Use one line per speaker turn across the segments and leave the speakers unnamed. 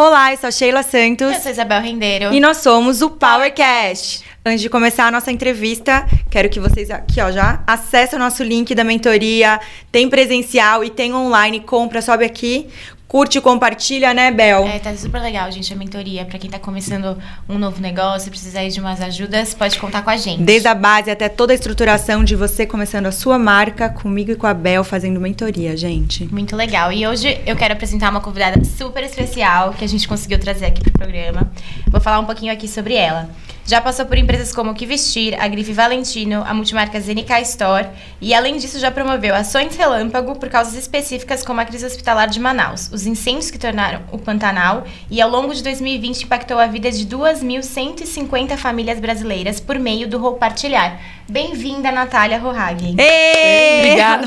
Olá, eu sou a Sheila Santos.
Eu sou Isabel Rendeiro.
E nós somos o PowerCast. Antes de começar a nossa entrevista, quero que vocês aqui, ó, já acessem o nosso link da mentoria. Tem presencial e tem online. Compra, sobe aqui. Curte, compartilha, né, Bel?
É, tá super legal, gente, a mentoria. Pra quem tá começando um novo negócio, precisar de umas ajudas, pode contar com a gente.
Desde a base até toda a estruturação de você começando a sua marca, comigo e com a Bel, fazendo mentoria, gente.
Muito legal. E hoje eu quero apresentar uma convidada super especial que a gente conseguiu trazer aqui pro programa. Vou falar um pouquinho aqui sobre ela. Já passou por empresas como Que Vestir, a Grife Valentino, a multimarca ZNK Store e, além disso, já promoveu ações relâmpago por causas específicas como a crise hospitalar de Manaus, os incêndios que tornaram o Pantanal e, ao longo de 2020, impactou a vida de 2.150 famílias brasileiras por meio do Roupartilhar. Bem-vinda, Natália Rohagen.
Obrigada.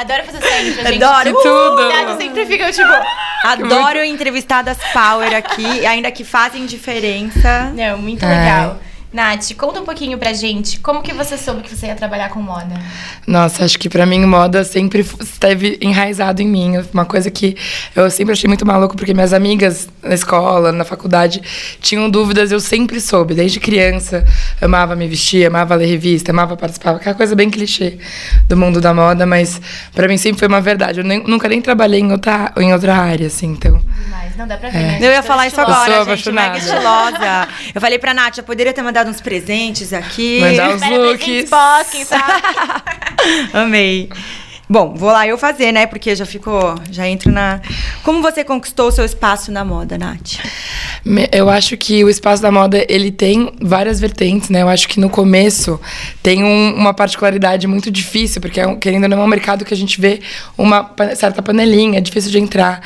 Adoro fazer essa intro, gente.
Adoro.
Que tudo.
Convidados sempre ficam, tipo...
Adoro entrevistadas power aqui, ainda que fazem diferença.
Não, muito
Ai.
legal. Nath, conta um pouquinho pra gente, como que você soube que você ia trabalhar com moda?
Nossa, acho que pra mim moda sempre esteve enraizado em mim. Uma coisa que eu sempre achei muito maluco, porque minhas amigas na escola, na faculdade, tinham dúvidas, eu sempre soube. Desde criança, amava me vestir, amava ler revista, amava participar. Aquela coisa bem clichê do mundo da moda, mas pra mim sempre foi uma verdade. Eu nem- nunca nem trabalhei em outra, em outra área, assim, então...
Demais, não dá pra ver,
É.
né?
Eu ia falar isso agora,
Eu sou
gente. Mega
apaixonada.
estilosa. Eu falei pra Nath, eu poderia ter mandado uns presentes aqui.
Mandar os
Espera
looks.
presentes Boston, sabe?
Amei. Bom, vou lá eu fazer, né? Porque já ficou, já entro na. Como você conquistou o seu espaço na moda, Nath?
Eu acho que o espaço da moda ele tem várias vertentes, né? Eu acho que no começo tem um- uma particularidade muito difícil, porque é querendo ou não é um mercado que a gente vê uma certa panelinha, é difícil de entrar.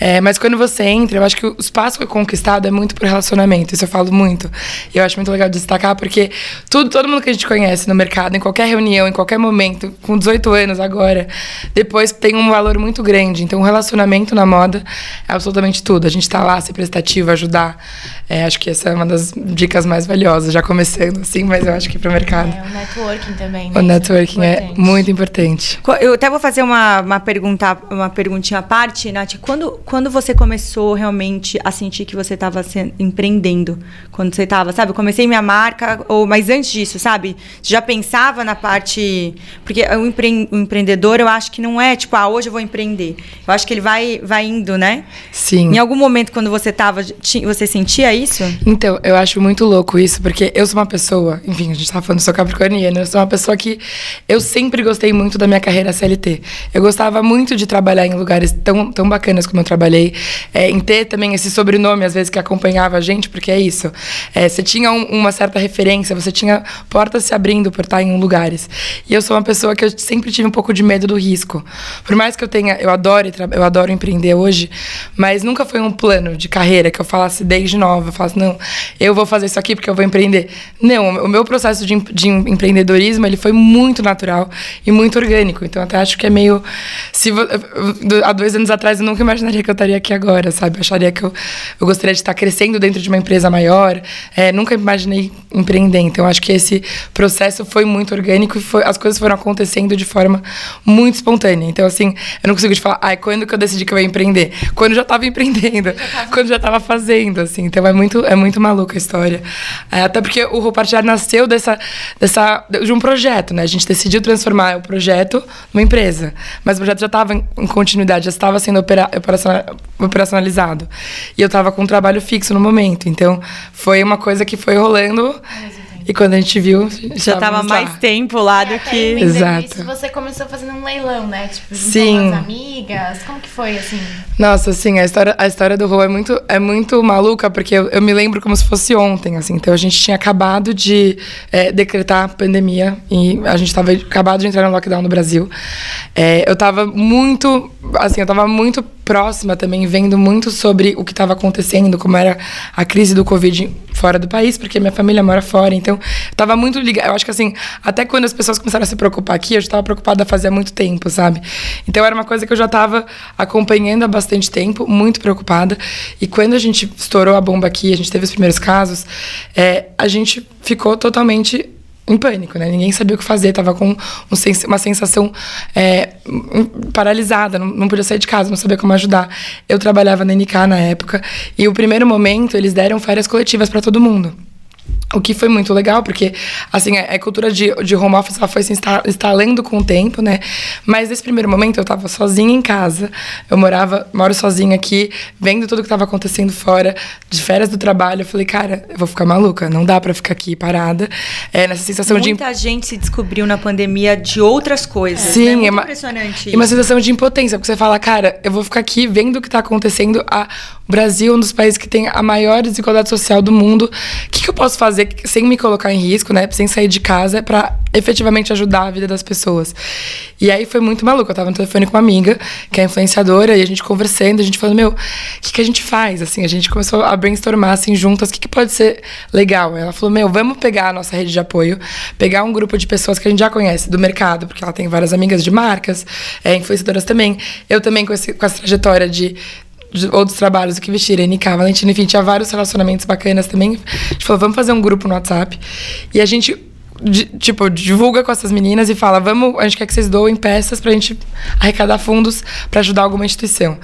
É, mas quando você entra, eu acho que o espaço que é conquistado é muito por relacionamento. Isso eu falo muito. E eu acho muito legal destacar, porque tudo, todo mundo que a gente conhece no mercado, em qualquer reunião, em qualquer momento, com 18 anos agora, depois tem um valor muito grande. Então, o relacionamento na moda é absolutamente tudo. A gente tá lá, ser prestativo, ajudar. É, acho que essa é uma das dicas mais valiosas, já começando assim, mas eu acho que pro mercado.
É, o networking também, né?
O networking é
Importante.
muito importante.
Eu até vou fazer uma, uma, pergunta, uma perguntinha à parte, Nath. Quando, quando você começou realmente a sentir que você estava empreendendo? Quando você estava, sabe? Eu comecei minha marca, ou mas antes disso, sabe? Você já pensava na parte. Porque o, empre, o empreendedor, eu acho que não é tipo, ah, hoje eu vou empreender. Eu acho que ele vai, vai indo, né?
Sim.
Em algum momento, quando você estava, você sentia isso?
Então, eu acho muito louco isso, porque eu sou uma pessoa, enfim, a gente tava falando, sou capricorniana, eu sou uma pessoa que eu sempre gostei muito da minha carreira CLT. Eu gostava muito de trabalhar em lugares tão, tão bacanas como eu trabalhei, é, em ter também esse sobrenome, às vezes, que acompanhava a gente, porque é isso. É, você tinha um- uma certa referência, você tinha portas se abrindo por estar em lugares. E eu sou uma pessoa que eu sempre tive um pouco de medo do risco. Por mais que eu tenha, eu adoro, eu adoro empreender hoje, mas nunca foi um plano de carreira que eu falasse desde nova, eu falasse, não, eu vou fazer isso aqui porque eu vou empreender. Não, o meu processo de, de empreendedorismo, ele foi muito natural e muito orgânico. Então, até acho que é meio... Se, há dois anos atrás, eu nunca imaginaria que eu estaria aqui agora, sabe? Eu acharia que eu, eu gostaria de estar crescendo dentro de uma empresa maior. É, nunca imaginei empreender. Então, acho que esse processo foi muito orgânico e foi, as coisas foram acontecendo de forma muito espontânea. Então, assim, eu não consigo te falar, ai, quando que eu decidi que eu ia empreender? Quando eu já estava empreendendo, quando eu já estava fazendo, assim. Então, é muito, é muito maluca a história. É, até porque o Roupartilhar nasceu dessa, dessa, de um projeto, né? A gente decidiu transformar o projeto numa empresa. Mas o projeto já estava em, continuidade, já estava sendo opera, operaciona- operacionalizado. E eu estava com um trabalho fixo no momento. Então, foi uma coisa que foi rolando. E quando a gente viu,
Já estava
estávamos lá.
mais tempo lá do
É, até
que.
Exato.
Isso, você começou fazendo um leilão, né? Tipo,
Sim.
umas amigas. Como que foi, assim?
Nossa, assim, a história, a história do Rô é muito, é muito maluca, porque eu, eu me lembro como se fosse ontem, assim. Então, a gente tinha acabado de é, decretar a pandemia e a gente estava acabado de entrar no lockdown no Brasil. É, eu estava muito, assim, eu estava muito próxima também, vendo muito sobre o que estava acontecendo, como era a crise do Covid fora do país, porque minha família mora fora. Então, eu tava muito ligada. Eu acho que, assim, até quando as pessoas começaram a se preocupar aqui, eu já estava preocupada fazia muito tempo, sabe? Então, era uma coisa que eu já estava acompanhando há bastante tempo, muito preocupada. E quando a gente estourou a bomba aqui, a gente teve os primeiros casos, é, a gente ficou totalmente em pânico, né? Ninguém sabia o que fazer, tava com um uma sensação é, paralisada, não, não, podia sair de casa, não sabia como ajudar. Eu trabalhava na NK na época e o primeiro momento eles deram férias coletivas para todo mundo. O que foi muito legal, porque, assim, a, cultura de, de home office ela foi se instalando com o tempo, né? Mas nesse primeiro momento eu estava sozinha em casa, eu morava, moro sozinha aqui, vendo tudo que estava acontecendo fora, de férias do trabalho. Eu falei, cara, eu vou ficar maluca, não dá para ficar aqui parada. É, nessa sensação
Muita
de.
Muita gente se descobriu na pandemia de outras coisas.
Sim,
né? Muito
é uma,
impressionante.
E uma sensação de impotência, porque você fala, cara, eu vou ficar aqui vendo o que está acontecendo. A, o Brasil é um dos países que tem a maior desigualdade social do mundo. O que, que eu posso fazer? Fazer sem me colocar em risco, né? Sem sair de casa, para efetivamente ajudar a vida das pessoas. E aí foi muito maluco. Eu tava no telefone com uma amiga, que é influenciadora, e a gente conversando, a gente falando, meu, o que, que a gente faz? Assim, a gente começou a brainstormar, assim, juntas, o que, que pode ser legal? Ela falou, meu, vamos pegar a nossa rede de apoio, pegar um grupo de pessoas que a gente já conhece do mercado, porque ela tem várias amigas de marcas, é, influenciadoras também. Eu também com, esse, com essa trajetória de de outros trabalhos, o que vestir, NK, Valentina, enfim, tinha vários relacionamentos bacanas também. A gente falou, vamos fazer um grupo no WhatsApp. E a gente de, tipo, divulga com essas meninas e fala: vamos, a gente quer que vocês doem peças pra gente arrecadar fundos para ajudar alguma instituição.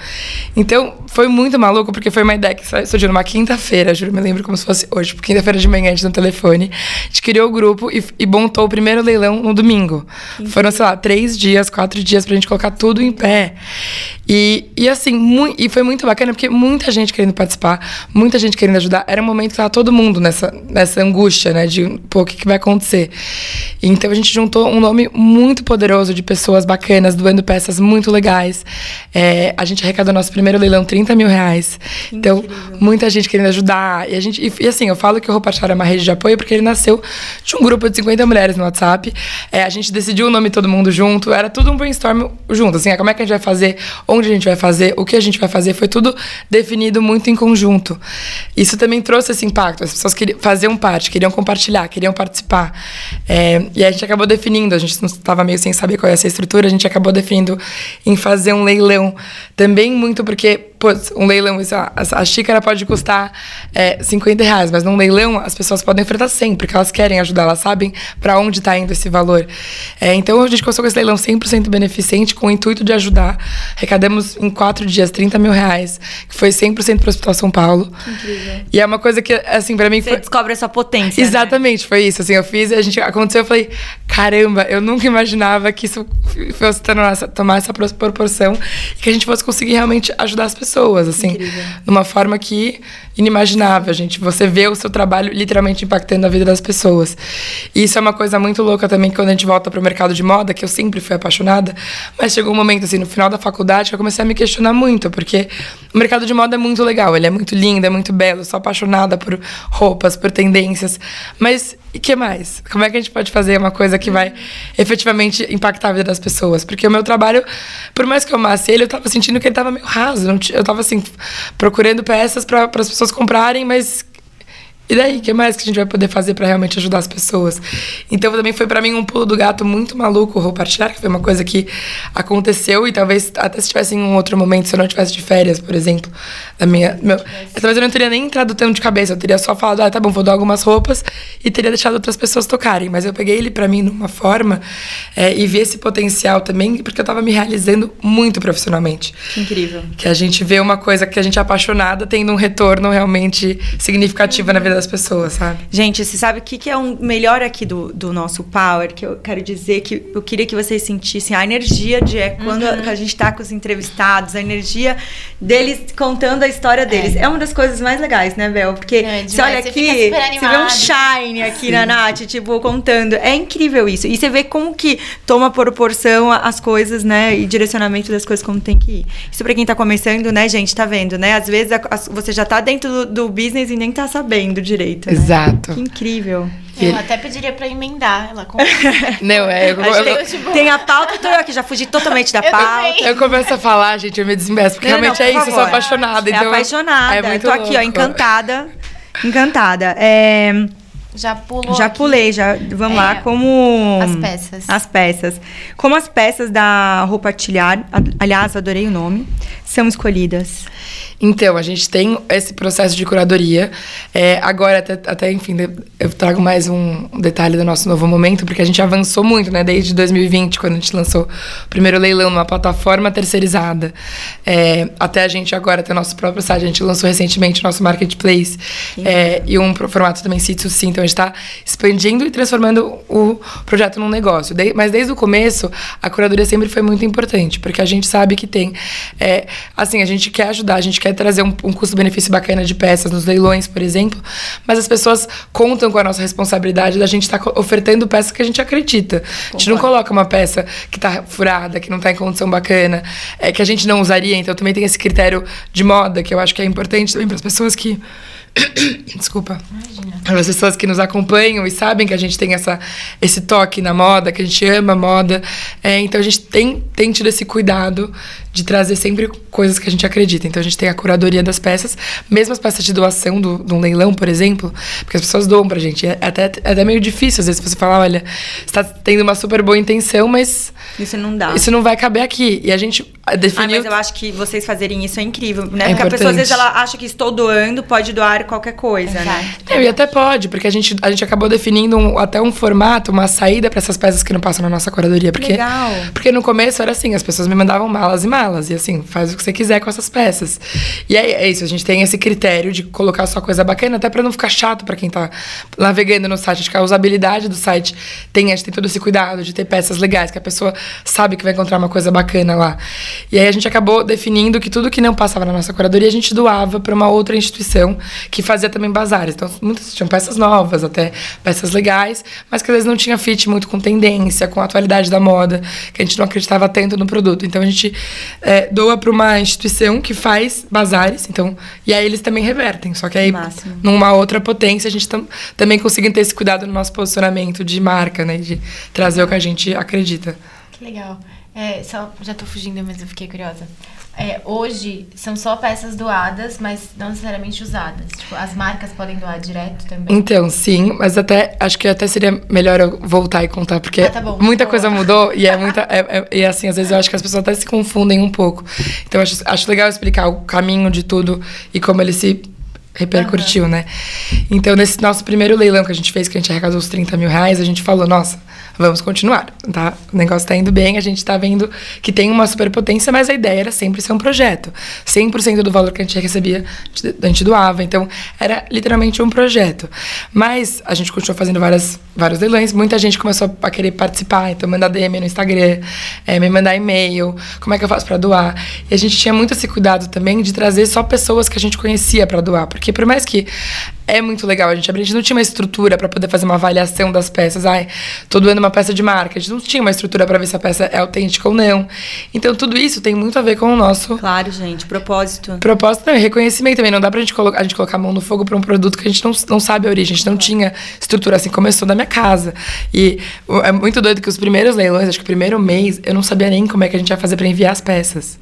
Então, foi muito maluco, porque foi uma ideia que surgiu numa quinta-feira, juro, me lembro como se fosse hoje, tipo, quinta-feira de manhã, a gente no telefone. A gente criou o grupo e, e montou o primeiro leilão no domingo. Foram, sei lá, três dias, quatro dias pra gente colocar tudo em pé. E, e assim, e foi muito bacana, porque muita gente querendo participar, muita gente querendo ajudar. Era um momento que tava todo mundo nessa, nessa angústia, né, de, pô, o que, que vai acontecer? Então a gente juntou um nome muito poderoso de pessoas bacanas, doando peças muito legais. É, a gente arrecadou nosso primeiro leilão 30 mil reais. Então, muita gente querendo ajudar. E, a gente, e, e, assim, eu falo que o Roupa Chara é uma rede de apoio porque ele nasceu de um grupo de 50 mulheres no WhatsApp. É, a gente decidiu o nome todo mundo junto. Era tudo um brainstorm junto. Assim, é, como é que a gente vai fazer, onde a gente vai fazer, o que a gente vai fazer. Foi tudo definido muito em conjunto. Isso também trouxe esse impacto. As pessoas queriam fazer um parte, queriam compartilhar, queriam participar. É, e a gente acabou definindo, a gente estava meio sem saber qual ia ser a estrutura, a gente acabou definindo em fazer um leilão. Também muito porque pô, um leilão, a, a xícara pode custar é, 50 reais, mas num leilão as pessoas podem ofertar 100, porque elas querem ajudar, elas sabem para onde está indo esse valor. É, então a gente começou com esse leilão 100% beneficente, com o intuito de ajudar. Arrecadamos em quatro dias 30 mil reais, que foi 100% para o Hospital São Paulo. Incrível. E é uma coisa que, assim, para mim
Você
foi...
descobre essa potência.
Né? Exatamente, né? foi isso. Assim, eu fiz, a gente aconteceu, eu falei, caramba, eu nunca imaginava que isso fosse tomar essa, tomar essa proporção e que a gente fosse conseguir realmente ajudar as pessoas, assim. Incrível incrível. Numa forma que inimaginável, gente. Você vê o seu trabalho literalmente impactando a vida das pessoas. E isso é uma coisa muito louca também quando a gente volta para o mercado de moda, que eu sempre fui apaixonada, mas chegou um momento assim, no final da faculdade, que eu comecei a me questionar muito, porque o mercado de moda é muito legal, ele é muito lindo, é muito belo, eu sou apaixonada por roupas, por tendências, mas e que mais? Como é que a gente pode fazer uma coisa que vai efetivamente impactar a vida das pessoas? Porque o meu trabalho, por mais que eu amasse ele, eu tava sentindo que ele tava meio raso. Eu tava assim, procurando peças para as pessoas comprarem, mas e daí, o que mais que a gente vai poder fazer para realmente ajudar as pessoas? Então, também foi para mim um pulo do gato muito maluco o partilhar, que foi uma coisa que aconteceu e talvez até se tivesse em um outro momento, se eu não tivesse de férias, por exemplo, da minha, meu, talvez eu não teria nem entrado tanto de cabeça, eu teria só falado, ah, tá bom, vou dar algumas roupas e teria deixado outras pessoas tocarem, mas eu peguei ele para mim numa forma é, e vi esse potencial também, porque eu tava me realizando muito profissionalmente.
Incrível.
Que a gente vê uma coisa que a gente é apaixonada tendo um retorno realmente significativo na vida das pessoas, sabe?
Gente, você sabe o que, que é o um melhor aqui do, do nosso Power? Que eu quero dizer que eu queria que vocês sentissem a energia de é quando uhum. a, a gente está com os entrevistados, a energia deles contando a história deles. É, é uma das coisas mais legais, né, Bel? Porque é, você olha aqui, você, você, vê um shine aqui Sim. na Nath, tipo, contando. É incrível isso. E você vê como que toma proporção as coisas, né? E direcionamento das coisas como tem que ir. Isso pra quem tá começando, né, gente, tá vendo, né? Às vezes a, a, você já tá dentro do, do business e nem tá sabendo direito. Né?
Exato.
Que incrível.
Eu até pediria pra emendar ela com.
Não, é. Eu,
eu, eu, tipo... Tem a pauta, tô eu aqui, já fugi totalmente da pauta.
Eu começo a falar, gente, eu me desmeço, porque não, realmente não, é isso, favor. eu sou apaixonada. É então
apaixonada. É muito tô louco. aqui, ó, encantada. Encantada. É.
Já pulou.
Já
aqui.
pulei, já. Vamos
É,
lá, como.
as peças.
As peças. Como as peças da roupa artilhar, a- aliás, adorei o nome, são escolhidas.
Então, a gente tem esse processo de curadoria. É, agora, até, até, enfim, eu trago mais um detalhe do nosso novo momento, porque a gente avançou muito, né? Desde 2020, quando a gente lançou o primeiro leilão numa plataforma terceirizada. É, até a gente agora ter nosso próprio site. A gente lançou recentemente o nosso marketplace. é, e um formato também sítio sim. Então, a gente está expandindo e transformando o projeto num negócio. De- mas desde o começo, a curadoria sempre foi muito importante, porque a gente sabe que tem... é, assim, a gente quer ajudar, a gente quer trazer um, um custo-benefício bacana de peças nos leilões, por exemplo, mas as pessoas contam com a nossa responsabilidade da gente estar co- ofertando peças que a gente acredita. A gente não coloca uma peça que tá furada, que não tá em condição bacana, é, que a gente não usaria, então também tem esse critério de moda, que eu acho que é importante também para as pessoas que Desculpa. As pessoas que nos acompanham e sabem que a gente tem essa, esse toque na moda, que a gente ama a moda. É, então a gente tem, tem tido esse cuidado de trazer sempre coisas que a gente acredita. Então a gente tem a curadoria das peças, mesmo as peças de doação do, de um leilão, por exemplo, porque as pessoas doam pra gente. É até, é até meio difícil, às vezes, você falar, olha, você tá tendo uma super boa intenção, mas
Isso não dá.
isso não vai caber aqui. E a gente
Ah,
definiu.
mas eu acho que vocês fazerem isso é incrível, né?
É
Porque a pessoa, às
importante.
vezes, ela acha que estou doando, pode doar qualquer coisa, né?
Exato.
É, e até pode, porque a gente, a gente acabou definindo um- até um formato, uma saída para essas peças que não passam na nossa curadoria. Porque,
Legal.
Porque no começo era assim, as pessoas me mandavam malas e malas. E assim, faz o que você quiser com essas peças. E aí é isso, a gente tem esse critério de colocar só coisa bacana, até para não ficar chato para quem tá navegando no site. Acho que a usabilidade do site tem, a gente tem todo esse cuidado de ter peças legais, que a pessoa sabe que vai encontrar uma coisa bacana lá. E aí a gente acabou definindo que tudo que não passava na nossa curadoria, a gente doava para uma outra instituição que fazia também bazares. Então, muitas tinham peças novas, até peças legais, mas que às vezes não tinha fit muito com tendência, com a atualidade da moda, que a gente não acreditava tanto no produto. Então, a gente é, doa para uma instituição que faz bazares, então, e aí eles também revertem. Só que aí,
Máximo.
numa outra potência, a gente tam, também conseguindo ter esse cuidado no nosso posicionamento de marca, né? De trazer o que a gente acredita.
Que legal. É, só, já tô fugindo, mas eu fiquei curiosa. É, hoje são só peças doadas, mas não necessariamente usadas. Tipo, as marcas podem doar direto também.
Então, sim, mas até acho que até seria melhor eu voltar e contar, porque
Ah, tá bom.
muita
Boa.
coisa mudou e é muita. é- é- e assim, às vezes eu acho que as pessoas até se confundem um pouco. Então, acho, acho legal explicar o caminho de tudo e como ele se repercutiu, né? Então, nesse nosso primeiro leilão que a gente fez, que a gente arrecadou os 30 mil reais, a gente falou, nossa, vamos continuar, tá? O negócio tá indo bem, a gente tá vendo que tem uma superpotência, mas a ideia era sempre ser um projeto. 100% do valor que a gente recebia, a gente doava. Então, era literalmente um projeto. Mas a gente continuou fazendo várias, vários leilões, muita gente começou a querer participar, então mandar DM no Instagram, eh, me mandar e-mail, como é que eu faço para doar. E a gente tinha muito esse cuidado também de trazer só pessoas que a gente conhecia para doar, porque por mais que é muito legal, a gente, a gente não tinha uma estrutura para poder fazer uma avaliação das peças. Ai, tô doando uma peça de marca. A gente não tinha uma estrutura para ver se a peça é autêntica ou não. Então, tudo isso tem muito a ver com o nosso
Claro, gente, propósito.
propósito não, e reconhecimento também. Não dá pra gente, colocar, a gente colocar a mão no fogo pra um produto que a gente não, não sabe a origem, a gente não tinha estrutura. Assim, começou da minha casa. E é muito doido que os primeiros leilões, acho que o primeiro mês, eu não sabia nem como é que a gente ia fazer pra enviar as peças.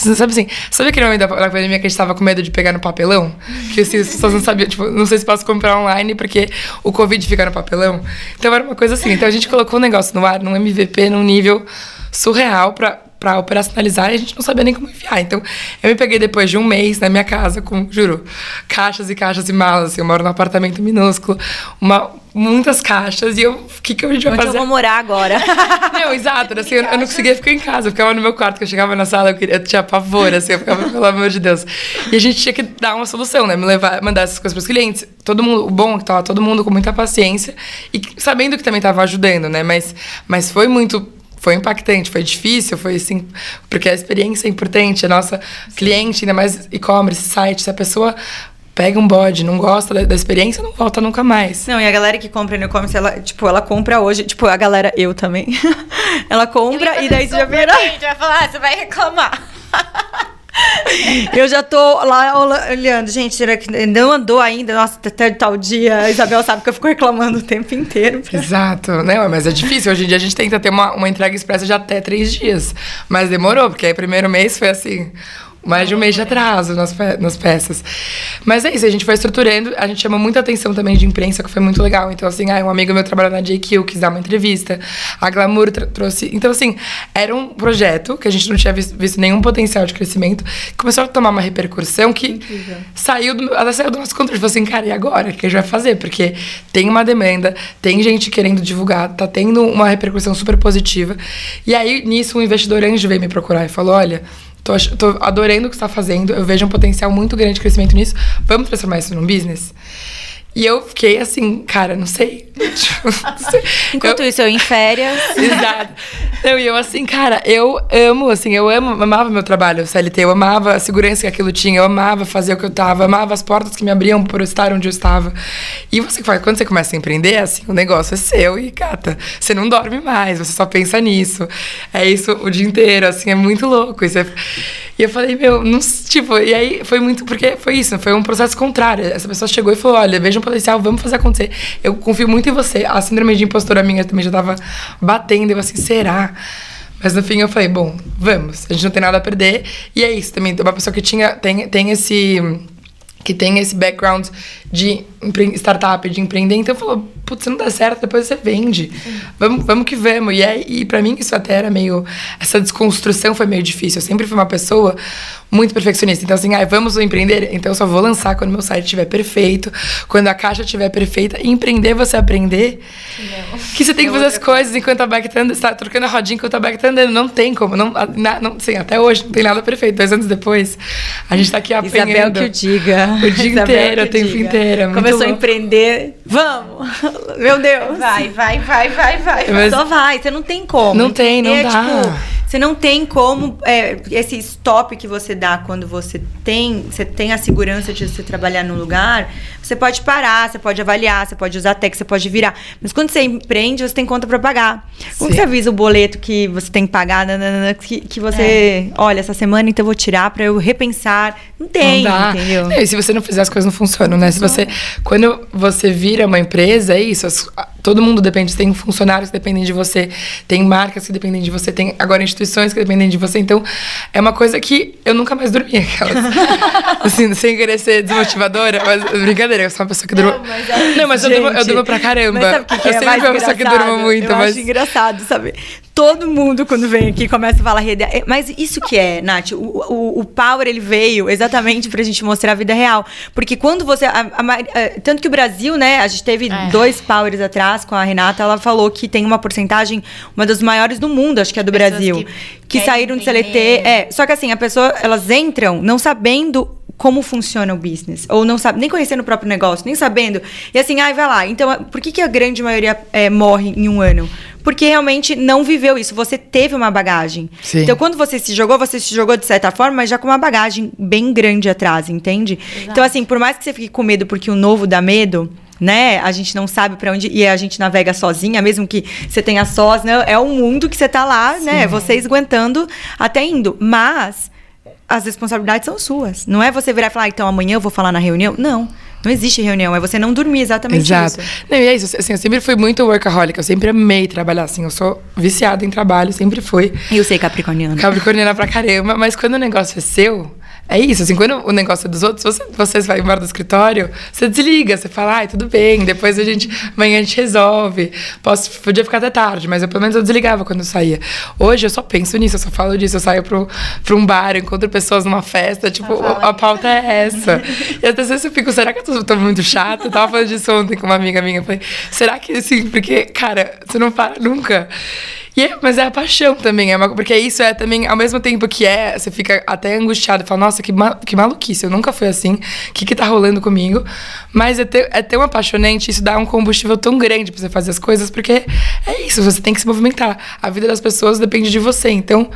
Sabe assim, sabe aquele momento da, pandemia que a gente tava com medo de pegar no papelão? Que assim, as pessoas não sabiam, tipo, não sei se posso comprar online porque o Covid fica no papelão. Então era uma coisa assim. Então a gente colocou o negócio no ar, num MVP, num nível surreal pra para operacionalizar e a gente não sabia nem como enviar. Então, eu me peguei depois de um mês na minha casa com, juro, caixas e caixas e malas. Assim, eu moro num apartamento minúsculo, uma, muitas caixas e eu, o que, que a gente vai
Onde eu
fazer?
vou morar agora?
Não, exato. Assim, eu, eu não conseguia ficar em casa. Eu ficava no meu quarto, que eu chegava na sala, eu, queria, eu tinha pavor, assim, eu ficava, pelo amor de Deus. E a gente tinha que dar uma solução, né? Me levar, mandar essas coisas pros clientes. Todo mundo, o bom é que tava todo mundo com muita paciência e sabendo que também tava ajudando, né? Mas, mas foi muito. Foi impactante, foi difícil, foi assim, porque a experiência é importante, a nossa cliente, ainda mais e-commerce, site, se a pessoa pega um bode, não gosta da, da experiência, não volta nunca mais.
Não, e a galera que compra no e-commerce, ela, tipo, ela compra hoje, tipo, a galera, eu também. ela compra e daí você já vira.
A gente vai falar, você vai reclamar.
Eu já tô lá olhando, gente, será que não andou ainda? Nossa, até tal dia. A Isabel sabe que eu fico reclamando o tempo inteiro.
Exato, né? Mas é difícil. Hoje em dia a gente tenta ter uma, uma entrega expressa de até três dias. Mas demorou, porque aí primeiro mês foi assim. Mais de um mês de atraso nas, pe nas peças. Mas é isso, a gente foi estruturando, a gente chamou muita atenção também de imprensa, que foi muito legal. Então, assim, ah, um amigo meu trabalhou na JQ, quis dar uma entrevista, a Glamour trouxe. Então, assim, era um projeto que a gente não tinha visto, visto nenhum potencial de crescimento, começou a tomar uma repercussão que Incrível. saiu do, ela saiu do nosso controle. Falou assim, cara, e agora? O que a gente vai fazer? Porque tem uma demanda, tem gente querendo divulgar, tá tendo uma repercussão super positiva. E aí, nisso, um investidor anjo veio me procurar e falou: olha Tô, tô adorando o que você está fazendo. Eu vejo um potencial muito grande de crescimento nisso. Vamos transformar isso num business? E eu fiquei assim, cara, não sei.
Tipo, não sei. Enquanto eu... isso, eu em férias.
Exato. Não, e eu assim, cara, eu amo, assim, eu amo, amava meu trabalho, CLT, eu amava a segurança que aquilo tinha, eu amava fazer o que eu tava, amava as portas que me abriam por estar onde eu estava. E você quando você começa a empreender, assim, o negócio é seu e, cata, você não dorme mais, você só pensa nisso. É isso o dia inteiro, assim, é muito louco. Isso é... E eu falei, meu, não, tipo, e aí foi muito, porque foi isso, foi um processo contrário. Essa pessoa chegou e falou: olha, veja um potencial, vamos fazer acontecer. Eu confio muito em você. A síndrome de impostora minha também já tava batendo. Eu assim, será? Mas no fim eu falei, bom, vamos. A gente não tem nada a perder. E é isso também. Uma pessoa que tinha, tem, tem esse. Que tem esse background de startup, de empreender, então falou, putz, se não der certo, depois você vende. Vamos, vamos que vamos. E, é, e para mim isso até era meio. Essa desconstrução foi meio difícil. Eu sempre fui uma pessoa muito perfeccionista. Então, assim, ah, vamos empreender? Então eu só vou lançar quando meu site estiver perfeito, quando a caixa estiver perfeita. E empreender, você aprender não. que você tem que fazer as coisas enquanto a bike tá andando, está trocando a rodinha enquanto a bike tá andando. Não tem como. Não, não, sim, até hoje não tem nada perfeito. Dois anos depois, a gente tá aqui apanhando.
Isabel que o diga.
O dia inteiro, o tempo inteiro. É
Começou a empreender. Vamos! Meu Deus!
Vai, vai, vai, vai, vai.
Mas... Só vai, você não tem como.
Não tem, não é, dá. Tipo,
você não tem como. É, esse stop que você dá quando você tem, você tem a segurança de você trabalhar num lugar, você pode parar, você pode avaliar, você pode usar tech, você pode virar. Mas quando você empreende, você tem conta para pagar. Quando Sim. você avisa o boleto que você tem que pagar, nanana, que, que você. É. Olha, essa semana então eu vou tirar para eu repensar. Não tem, não dá. entendeu?
e se você não fizer, as coisas não funcionam, né? Se você. Quando você vira uma empresa, é isso. As, todo mundo depende. Tem funcionários que dependem de você, tem marcas que dependem de você, tem agora instituições que dependem de você. Então, é uma coisa que eu nunca mais dormi. assim, sem querer ser desmotivadora, mas brincadeira, eu sou uma pessoa que durma. Não, mas, é... não, mas eu, durmo, eu durmo pra caramba. Mas sabe que que eu é sempre fui uma pessoa que durma muito.
Eu
mas...
acho engraçado, sabe? Todo mundo, quando vem aqui, começa a falar rede. É, mas isso que é, Nath, o, o, o Power ele veio exatamente pra gente mostrar a vida real. Porque quando você. A, a, a, tanto que o Brasil, né, a gente teve é. dois Powers atrás com a Renata, ela falou que tem uma porcentagem, uma das maiores do mundo, acho que é do Pessoas Brasil, que, que saíram de CLT. É, só que assim, a pessoa, elas entram não sabendo como funciona o business. Ou não sabe, nem conhecendo o próprio negócio, nem sabendo. E assim, ai, vai lá. Então, por que, que a grande maioria é, morre em um ano? Porque realmente não viveu isso. Você teve uma bagagem. Sim. Então, quando você se jogou, você se jogou de certa forma, mas já com uma bagagem bem grande atrás, entende? Exato. Então, assim, por mais que você fique com medo porque o novo dá medo, né? A gente não sabe para onde e a gente navega sozinha, mesmo que você tenha sós, né? É um mundo que você tá lá, né? Sim. né? Vocês aguentando até indo. Mas as responsabilidades são suas. Não é você virar e falar, ah, então amanhã eu vou falar na reunião. Não. Não existe reunião, é você não dormir exatamente Exato. isso.
Não, e é isso, assim, eu sempre fui muito workaholic, eu sempre amei trabalhar, assim, eu sou viciada em trabalho, sempre fui.
Eu sei capricorniana.
Capricorniana pra caramba, mas quando o negócio é seu, é isso, assim, quando o negócio é dos outros, você, vocês vão embora do escritório, você desliga, você fala, ai, tudo bem, depois a gente, amanhã a gente resolve. Posso, podia ficar até tarde, mas eu, pelo menos eu desligava quando eu saía. Hoje eu só penso nisso, eu só falo disso, eu saio pro, pro um bar, encontro pessoas numa festa, tipo, a, a pauta é essa. e até vezes eu fico, será que eu tô, tô muito chata? Eu tava falando disso ontem com uma amiga minha, eu falei, será que, assim, porque, cara, você não para nunca. E é, mas é a paixão também, é uma, porque isso é também, ao mesmo tempo que é, você fica até angustiado, fala, nossa, que, ma, que maluquice, eu nunca fui assim, o que que tá rolando comigo? Mas é, ter, é tão apaixonante, isso dá um combustível tão grande pra você fazer as coisas, porque é isso, você tem que se movimentar. A vida das pessoas depende de você, então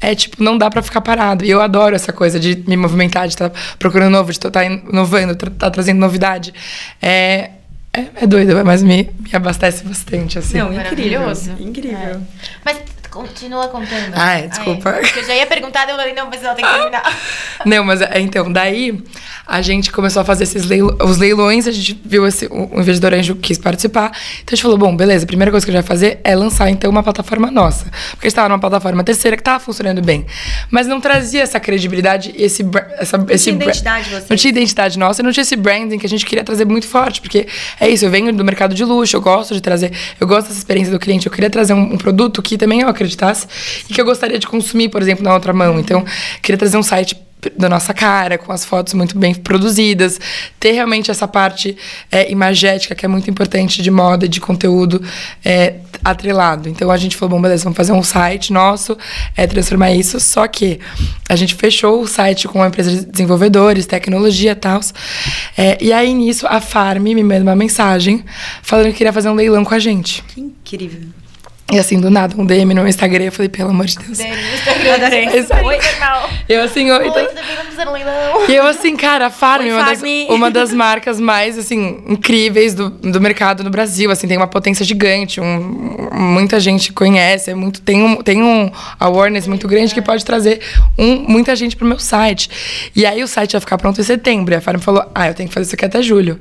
é tipo, não dá para ficar parado. E eu adoro essa coisa de me movimentar, de estar tá procurando novo, de estar tá inovando, estar tá trazendo novidade. É, é, é doido, mas me, me abastece bastante, assim.
Não, incrível. Incrível. É.
Mas continua contando.
Ai, desculpa.
Ai, eu já ia perguntar, eu falei, não, mas ela tem que terminar.
não, mas é, então, daí a gente começou a fazer esses leilões, os leilões, a gente viu esse, o investidor anjo quis participar. Então a gente falou, bom, beleza, a primeira coisa que a gente vai fazer é lançar então uma plataforma nossa. Porque a gente estava numa plataforma terceira que estava funcionando bem. Mas não trazia essa credibilidade e esse, essa,
não
esse
tinha identidade você.
Não tinha identidade nossa e não tinha esse branding que a gente queria trazer muito forte. Porque é isso, eu venho do mercado de luxo, eu gosto de trazer, eu gosto dessa experiência do cliente, eu queria trazer um, um produto que também eu acreditasse e que eu gostaria de consumir, por exemplo, na outra mão. Então, queria trazer um site da nossa cara, com as fotos muito bem produzidas, ter realmente essa parte é, imagética que é muito importante de moda de conteúdo é, atrelado. Então a gente falou, bom, beleza, vamos fazer um site nosso, é, transformar isso, só que a gente fechou o site com uma empresa de desenvolvedores, tecnologia e tal, é, e aí nisso a Farm me manda uma mensagem falando que queria fazer um leilão com a gente.
Que incrível.
E assim, do nada, um DM no Instagram, eu falei, pelo amor de Deus.
DM no Instagram.
Adorei.
Oi, normal.
Eu assim, oi,
Oi,
então-
tudo bem? Vamos fazer um leilão.
E eu, assim, cara, a Farm
Oi,
é uma das, uma das marcas mais, assim, incríveis do, do mercado no Brasil. Assim, tem uma potência gigante, um, muita gente conhece, é muito, tem, um, tem um awareness muito grande que pode trazer um, muita gente pro meu site. E aí o site vai ficar pronto em setembro. E a Farm falou, ah, eu tenho que fazer isso aqui até julho.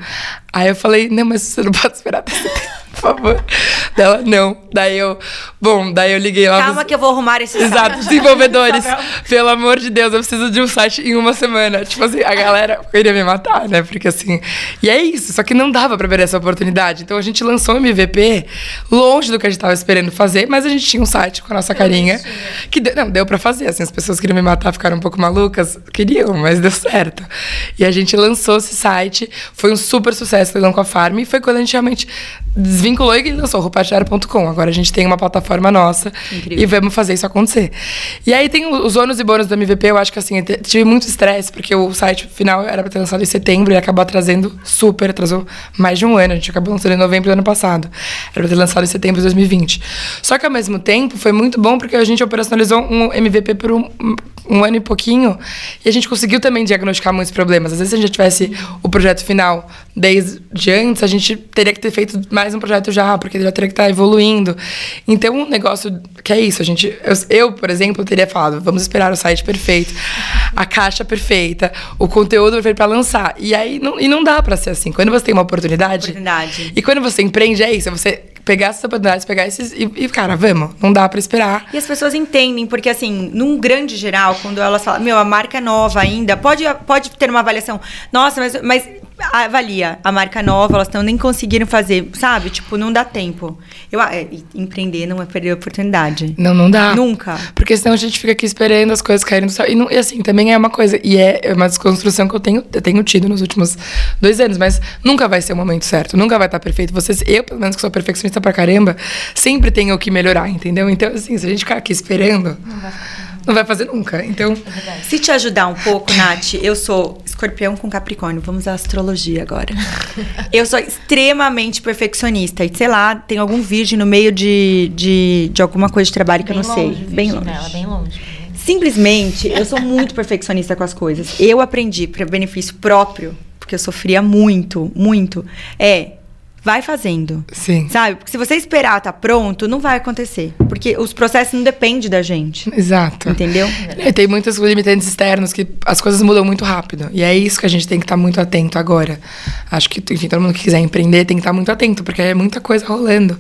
Aí eu falei, não, mas você não pode esperar até setembro. Por favor. Dela, não. Daí eu. Bom, daí eu liguei lá.
Calma que eu vou arrumar esse
Exato, desenvolvedores. Pelo amor de Deus, eu preciso de um site em uma semana. Tipo assim, a galera queria me matar, né? Porque assim. E é isso, só que não dava pra perder essa oportunidade. Então a gente lançou o MVP longe do que a gente tava esperando fazer, mas a gente tinha um site com a nossa carinha. Que deu, não, deu pra fazer. Assim, as pessoas queriam me matar, ficaram um pouco malucas. Queriam, mas deu certo. E a gente lançou esse site, foi um super sucesso, leilão com a Farm, e foi quando a gente realmente desvinculou e lançou o roupartilharia.com. Agora a gente tem uma plataforma nossa
Incrível.
e vamos fazer isso acontecer. E aí tem os ônus e bônus do MVP, eu acho que assim, eu tive muito estresse, porque o site final era pra ter lançado em setembro e acabou atrasando super, atrasou mais de um ano. A gente acabou lançando em novembro do ano passado. Era pra ter lançado em setembro de 2020. Só que ao mesmo tempo foi muito bom porque a gente operacionalizou um MVP por um, um ano e pouquinho e a gente conseguiu também diagnosticar muitos problemas. Às vezes, se a gente tivesse o projeto final desde antes, a gente teria que ter feito mais um projeto já, porque ele já teria que estar evoluindo. Então, um negócio que é isso, a gente, eu, eu, por exemplo, teria falado, vamos esperar o site perfeito, a caixa perfeita, o conteúdo perfeito para lançar. E aí não, e não dá para ser assim. Quando você tem uma oportunidade,
Oportunidade.
e quando você empreende, é isso, é você pegar essas oportunidades, pegar esses e, e cara, vamos, não dá para esperar.
E as pessoas entendem, porque assim, num grande geral, quando elas falam, meu, a marca é nova ainda, pode, pode ter uma avaliação. Nossa, mas, mas avalia a marca nova, elas não nem conseguiram fazer, sabe? Tipo, não dá tempo. Eu, ah, é, empreender não é perder a oportunidade.
Não, não dá.
Nunca.
Porque senão a gente fica aqui esperando as coisas caírem do céu. E, não- e assim, também é uma coisa, e é uma desconstrução que eu tenho, eu tenho tido nos últimos dois anos, mas nunca vai ser o momento certo, nunca vai estar perfeito. Vocês, eu, pelo menos, que sou perfeccionista pra caramba, sempre tenho o que melhorar, entendeu? Então, assim, se a gente ficar aqui esperando, não vai fazer nunca. Então,
Se te ajudar um pouco, Nath, eu sou escorpião com capricórnio. Vamos à astrologia agora. eu sou extremamente perfeccionista. E sei lá, tem algum virgem no meio de, de, de alguma coisa de trabalho que
Bem
eu não sei.
longe,
Bem
Virgem,
longe.
Ela, bem longe.
Simplesmente, eu sou muito perfeccionista com as coisas. Eu aprendi para benefício próprio, porque eu sofria muito, muito. É, vai fazendo.
sim.
Sabe? Porque se você esperar tá pronto, não vai acontecer. Porque os processos não dependem da gente.
Exato.
Entendeu?
E tem muitos limitantes externos que as coisas mudam muito rápido. E é isso que a gente tem que estar muito atento agora. Acho que, enfim, todo mundo que quiser empreender tem que estar muito atento, porque é muita coisa rolando.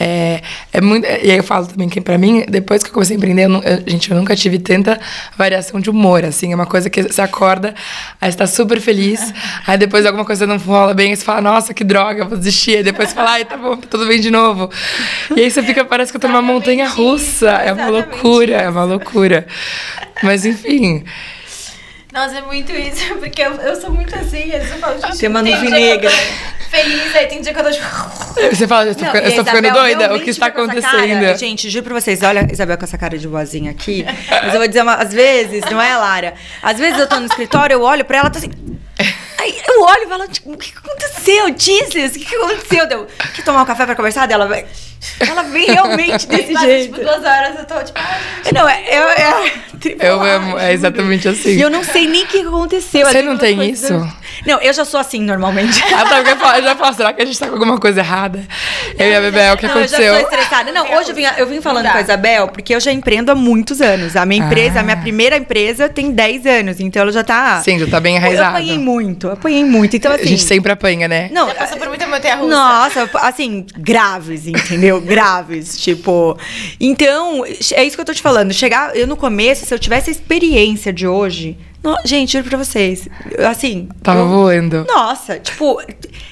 É, é muito, e aí eu falo também que, pra mim, depois que eu comecei a empreender, eu, eu- gente, eu nunca tive tanta variação de humor, assim. É uma coisa que você acorda, aí você tá super feliz, aí depois alguma coisa não rola bem, aí você fala, nossa, que droga, vou desistir. Aí depois você fala, ai, tá bom, tudo bem de novo. E aí você fica, parece que eu tô numa montanha russa. É uma loucura, é uma loucura. Mas enfim,
Nossa, é muito isso, porque eu, eu sou muito assim, às vezes eu falo, gente,
Tem uma nuvem negra.
Feliz, aí tem dia que eu tô tipo.
você fala, eu tô,
Não,
ficando, eu
e
tô ficando doida? O que está
essa
acontecendo?
cara. Gente, juro pra vocês, olha a Isabel com essa cara de boazinha aqui. Mas eu vou dizer uma, às vezes, não é, Lara? Às vezes eu tô no escritório, eu olho pra ela, tô assim. Aí eu olho e falo, tipo, o que aconteceu, Jesus? O que aconteceu? Deu, quer tomar um café pra conversar? Dela. Ela vem realmente desse
Passa,
jeito.
tipo, duas horas eu tô tipo. "Ai, gente,
Não, é, é, é-
Eu amo, é exatamente assim.
E eu não sei nem o que aconteceu.
Você não tem isso?
Não, eu já sou assim normalmente.
Ah, tá, eu, eu já falo, será que a gente tá com alguma coisa errada? Eu e a Bebel, o que
não,
aconteceu?
Eu já tô estressada. Não, hoje eu vim, eu vim falando com a Isabel, porque eu já empreendo há muitos anos. A minha empresa,
Ah.
a minha primeira empresa tem 10 anos, então ela já tá.
Sim, já tá bem
Eu
enraizada.
apanhei muito, eu apanhei muito. Então, assim.
a gente sempre apanha, né?
Não,
Já passou por muita montanha russa.
Nossa, assim, graves, entendeu? graves, tipo. Então, é isso que eu tô te falando. Chegar, eu no começo, se eu tivesse a experiência de hoje. No- gente, juro pra vocês. Assim.
Tava
eu-
voando.
Nossa, tipo,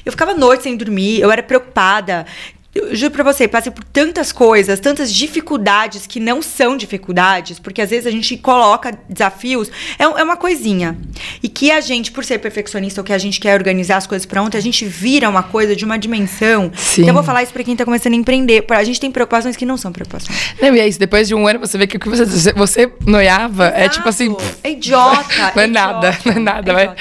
eu ficava noite sem dormir, eu era preocupada. Eu juro pra você, passei por tantas coisas, tantas dificuldades que não são dificuldades, porque às vezes a gente coloca desafios, é, é uma coisinha. E que a gente, por ser perfeccionista ou que a gente quer organizar as coisas pra ontem, a gente vira uma coisa de uma dimensão.
Sim.
Então eu vou falar isso pra quem tá começando a empreender. A gente tem preocupações que não são preocupações.
Não, e é isso, depois de um ano você vê que o que você, você noiava é tipo assim.
Exato.
pff,
É idiota.
Não é
é
nada,
idiota,
não é nada.
é
vai,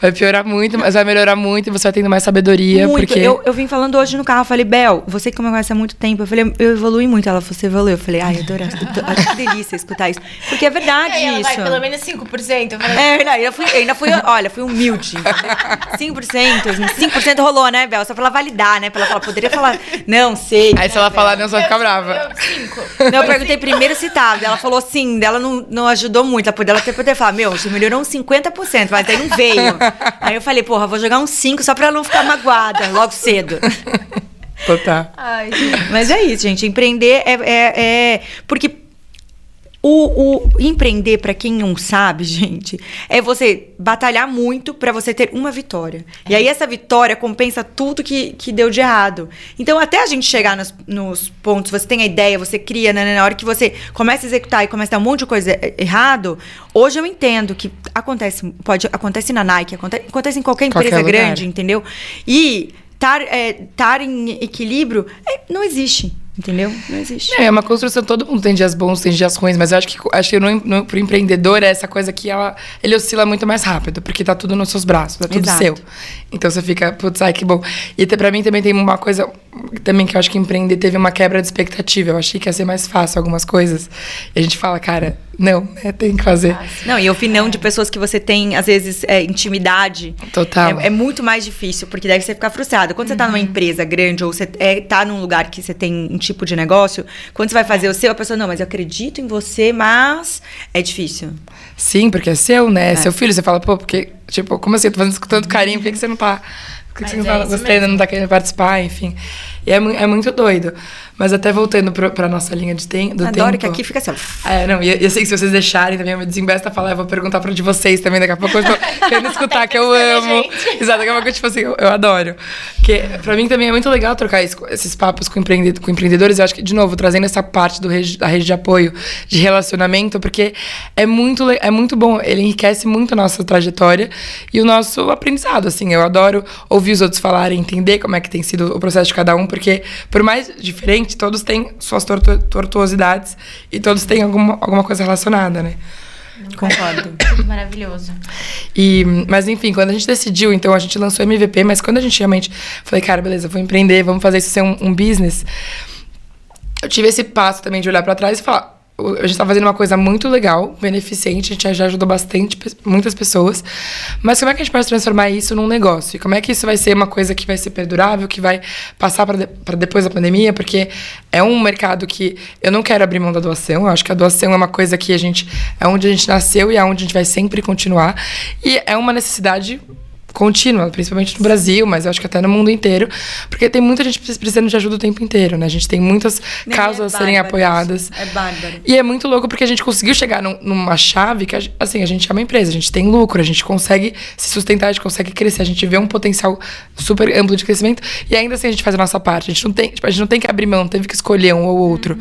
vai piorar muito, mas vai melhorar muito e você vai tendo mais sabedoria.
Muito.
Porque
Eu, eu vim falando hoje no carro, eu falei, Bel, você que me conhece há muito tempo, eu falei, eu evolui muito. Ela, você evoluiu. Eu falei, ai, adoro, adoro que delícia escutar isso. Porque é
E
verdade
ela
isso.
vai, pelo menos 5%. Eu falei,
É verdade, eu fui, eu ainda fui, olha, fui humilde. entendeu? 5%, 5% rolou, né, Bel? Só pra ela validar, né? Pra ela falar, poderia falar, não, sei.
Aí se ela falar não, você vai ficar brava.
Eu, cinco.
Não, eu perguntei primeiro se tava. Ela falou sim, dela não, não ajudou muito. Ela poderia até poder falar, meu, você melhorou uns 50%, mas aí não veio. Aí eu falei, porra, vou jogar uns 5 só pra ela não ficar magoada logo cedo.
Total.
Ai.
Mas é isso, gente. Empreender é. é- é- porque o, o empreender, pra quem não sabe, gente, é você batalhar muito pra você ter uma vitória. E aí essa vitória compensa tudo que, que deu de errado. Então, até a gente chegar nos, nos pontos, você tem a ideia, você cria, né, na hora que você começa a executar e começa a dar um monte de coisa e- errado, hoje eu entendo que acontece, pode acontece na Nike, acontece, acontece em qualquer
Qualquer
empresa
lugar.
grande, entendeu? E estar é, tar em equilíbrio é, não existe, entendeu? Não existe.
É, é uma construção, todo mundo tem dias bons, tem dias ruins, mas eu acho que, acho que no, no, pro empreendedor é essa coisa que ela, ele oscila muito mais rápido, porque tá tudo nos seus braços, tá tudo
Exato.
seu. Então você fica, putz, ai que bom. E te- pra mim também tem uma coisa, também que eu acho que empreender teve uma quebra de expectativa. Eu achei que ia ser mais fácil algumas coisas. E a gente fala, cara, não, né, tem que fazer.
Não, e ouvir não de pessoas que você tem, às vezes, é, intimidade.
Total.
É, é muito mais difícil, porque daí você fica frustrado. Quando você tá numa empresa grande ou você é, tá num lugar que você tem um tipo de negócio, quando você vai fazer o seu, a pessoa, não, mas eu acredito em você, mas é difícil.
Sim, porque é seu, né? É seu filho. Você fala, pô, porque, tipo, como assim? Eu tô fazendo isso com tanto carinho, por que, que você não tá. Por que, que você não
é mesmo.
não tá querendo participar, enfim. E é, é muito doido. Mas até voltando pro, pra nossa linha de tem, do
Adoro
tempo.
que aqui fica assim, ó.
É, não, e eu, eu sei que se vocês deixarem também, eu me desembesta falar, eu vou perguntar pra de vocês também daqui a pouco. Eu tô querendo escutar, que eu amo. Exato, daqui a pouco, tipo assim, eu, eu adoro. Porque pra mim também é muito legal trocar isso- esses papos com, empreende- com empreendedores. Eu acho que, de novo, trazendo essa parte do rede, da rede de apoio, de relacionamento, porque é muito, é muito bom, ele enriquece muito a nossa trajetória e o nosso aprendizado, assim. Eu adoro ouvir os outros falarem, entender como é que tem sido o processo de cada um, porque, por mais diferente, todos têm suas tortu- tortuosidades e todos têm alguma, alguma coisa relacionada, né?
Concordo.
Maravilhoso.
E, mas enfim, quando a gente decidiu, então a gente lançou MVP, mas quando a gente realmente falei, cara, beleza, vou empreender, vamos fazer isso ser um, um business, eu tive esse passo também de olhar pra trás e falar, "O- a gente tá fazendo uma coisa muito legal, beneficente, a gente já ajudou bastante, muitas pessoas, mas como é que a gente pode transformar isso num negócio? E como é que isso vai ser uma coisa que vai ser perdurável, que vai passar para de, depois da pandemia? Porque é um mercado que eu não quero abrir mão da doação, eu acho que a doação é uma coisa que a gente, é onde a gente nasceu e é onde a gente vai sempre continuar, e é uma necessidade contínua, principalmente no Brasil, mas eu acho que até no mundo inteiro, porque tem muita gente precisando de ajuda o tempo inteiro, né? A gente tem muitas
Não,
causas
é
a serem apoiadas.
É bárbaro.
E é muito louco porque a gente conseguiu chegar num- numa chave que, a assim, a gente é uma empresa, a gente tem lucro, a gente consegue se sustentar, a gente consegue crescer, a gente vê um potencial super amplo de crescimento e ainda assim a gente faz a nossa parte. A gente não tem, tipo, a gente não tem que abrir mão, teve que escolher um ou outro.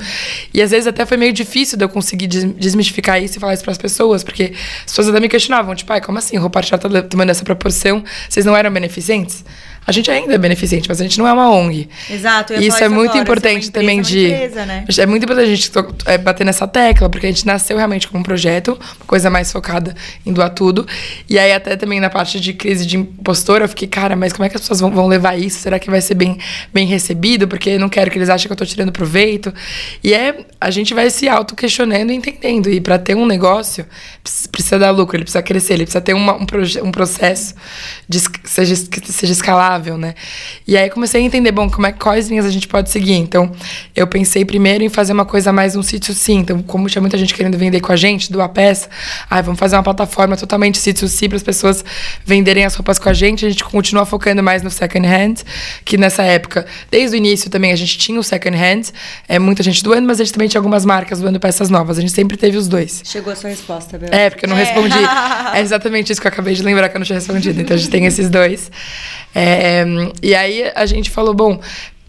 E às vezes até foi meio difícil de eu conseguir des- desmistificar isso e falar isso para as pessoas, porque as pessoas até me questionavam, tipo, ai, como assim, roupa já le- tomando essa proporção? Vocês não eram beneficentes? A gente ainda é beneficente, mas a gente não é uma ONG.
Exato.
Isso é muito agora. importante é também de. Empresa, né? É muito importante a gente é, bater nessa tecla, porque a gente nasceu realmente como um projeto, uma coisa mais focada em doar tudo. E aí, até também na parte de crise de impostor, eu fiquei, cara, mas como é que as pessoas vão, vão levar isso? Será que vai ser bem, bem recebido? Porque eu não quero que eles achem que eu tô tirando proveito. E é, a gente vai se auto-questionando e entendendo. E para ter um negócio, precisa dar lucro, ele precisa crescer, ele precisa ter uma, um, um processo de, seja, que seja escalável, né? E aí comecei a entender, bom, como é, quais linhas a gente pode seguir. Então, eu pensei primeiro em fazer uma coisa mais um sítio sim. Então, como tinha muita gente querendo vender com a gente, doar peça, ah, vamos fazer uma plataforma totalmente sítio sim para as pessoas venderem as roupas com a gente. A gente continua focando mais no second hand, que nessa época, desde o início também a gente tinha o second hand, é muita gente doando, mas a gente também tinha algumas marcas doando peças novas. A gente sempre teve os dois.
Chegou a sua resposta, Bel.
É, porque eu não é. respondi. É exatamente isso que eu acabei de lembrar que eu não tinha respondido. Então a gente tem esses dois. É, e aí a gente falou, bom,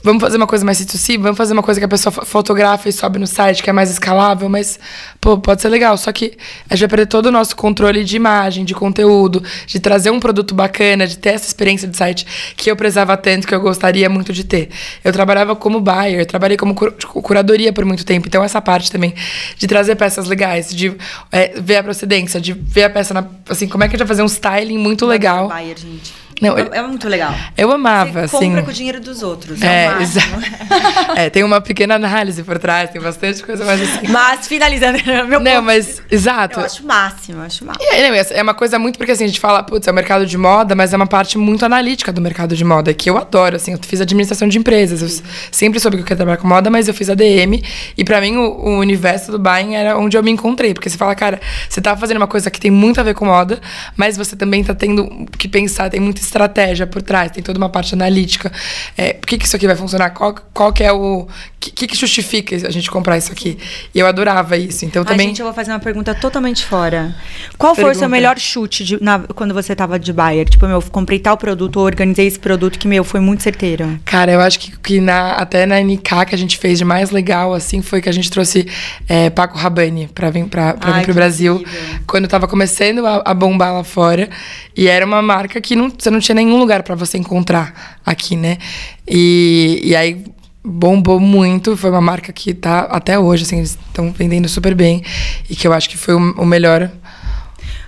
Vamos fazer uma coisa mais C2C, vamos fazer uma coisa que a pessoa fotografa e sobe no site, que é mais escalável, mas, pô, pode ser legal. Só que a gente vai perder todo o nosso controle de imagem, de conteúdo, de trazer um produto bacana, de ter essa experiência de site que eu prezava tanto, que eu gostaria muito de ter. Eu trabalhava como buyer, trabalhei como curadoria por muito tempo, então essa parte também de trazer peças legais, de é, ver a procedência, de ver a peça, na, assim, como é que a gente vai fazer um styling muito legal.
Buyer, gente. Não, é, é muito legal.
Eu amava,
Você
assim.
compra com o dinheiro dos outros.
É, é exato. é, tem uma pequena análise por trás, tem bastante coisa mais assim.
Mas, finalizando, meu
Não, ponto. mas, exato.
Eu acho máximo, eu acho máximo.
É, não, é uma coisa muito, porque assim, a gente fala, putz, é o mercado de moda, mas é uma parte muito analítica do mercado de moda, que eu adoro, assim. Eu fiz administração de empresas, eu sempre soube que eu queria trabalhar com moda, mas eu fiz ADM, e pra mim o, o universo do buying era onde eu me encontrei, porque você fala, cara, você tá fazendo uma coisa que tem muito a ver com moda, mas você também tá tendo que pensar, tem muita estratégia por trás tem toda uma parte analítica. É, por que, que isso aqui vai funcionar? Qual, qual que é o. O que, que justifica a gente comprar isso aqui? E eu adorava isso. Então também.
Ai, gente, eu vou fazer uma pergunta totalmente fora. Qual pergunta. foi o seu melhor chute de, na, quando você tava de buyer? Tipo, meu, comprei tal produto, organizei esse produto que, meu, foi muito certeiro.
Cara, eu acho que, que na, até na NK que a gente fez de mais legal, assim, foi que a gente trouxe é, Paco Rabanne pra vir, vir pro Brasil. Incrível. Quando tava começando a, a bombar lá fora. E era uma marca que não, você não tinha nenhum lugar para você encontrar aqui, né? E, e aí bombou muito, foi uma marca que tá até hoje, assim, eles estão vendendo super bem e que eu acho que foi o, o melhor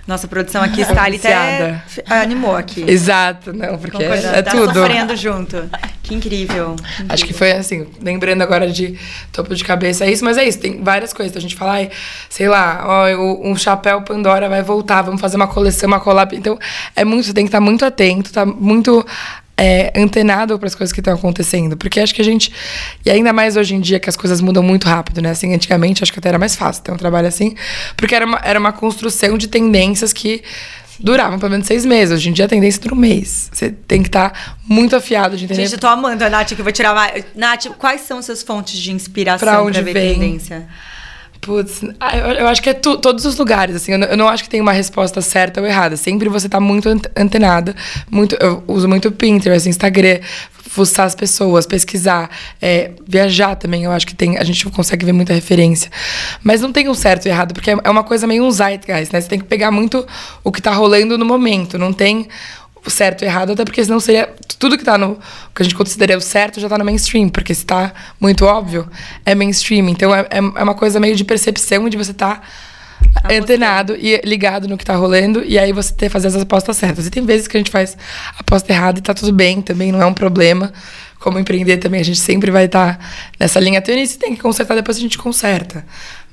nossa produção aqui está ali até animou aqui.
Exato, não, porque é, é
tá
tudo.
sofrendo junto. Que incrível,
incrível, Acho que foi assim, lembrando agora de topo de cabeça, é isso, mas é isso, tem várias coisas. Então a gente fala, sei lá, ó, um chapéu Pandora vai voltar, vamos fazer uma coleção, uma collab. Então, é muito, você tem que estar muito atento, tá muito é, antenado para as coisas que estão acontecendo. Porque acho que a gente. E ainda mais hoje em dia que as coisas mudam muito rápido, né? Assim, antigamente acho que até era mais fácil ter um trabalho assim. Porque era uma, era uma construção de tendências que duravam pelo menos seis meses. Hoje em dia a tendência dura um mês. Você tem que estar tá muito afiado de entender.
Gente, eu tô amando a Nath, que eu vou tirar mais. Nath, quais são suas fontes de inspiração
para
ver
vem?
tendência?
Putz, ah, eu, acho que é tu, todos os lugares, assim. Eu não, eu não, acho que tem uma resposta certa ou errada. Sempre você tá muito antenada. Muito, eu uso muito Pinterest, Instagram, fuçar as pessoas, pesquisar, é, viajar também. Eu acho que tem, a gente consegue ver muita referência. Mas não tem um certo e errado, porque é uma coisa meio um zeitgeist, né? Você tem que pegar muito o que tá rolando no momento. Não tem certo e errado, até porque senão seria. Tudo que tá no. que a gente consideraria o certo já tá no mainstream, porque se tá muito óbvio, é mainstream. Então é, é, é uma coisa meio de percepção de você tá. Tá antenado e ligado no que tá rolando, e aí você ter fazer as apostas certas. E tem vezes que a gente faz aposta errada e tá tudo bem, também não é um problema. Como empreender também, a gente sempre vai estar tá nessa linha tênue e se tem que consertar, depois a gente conserta.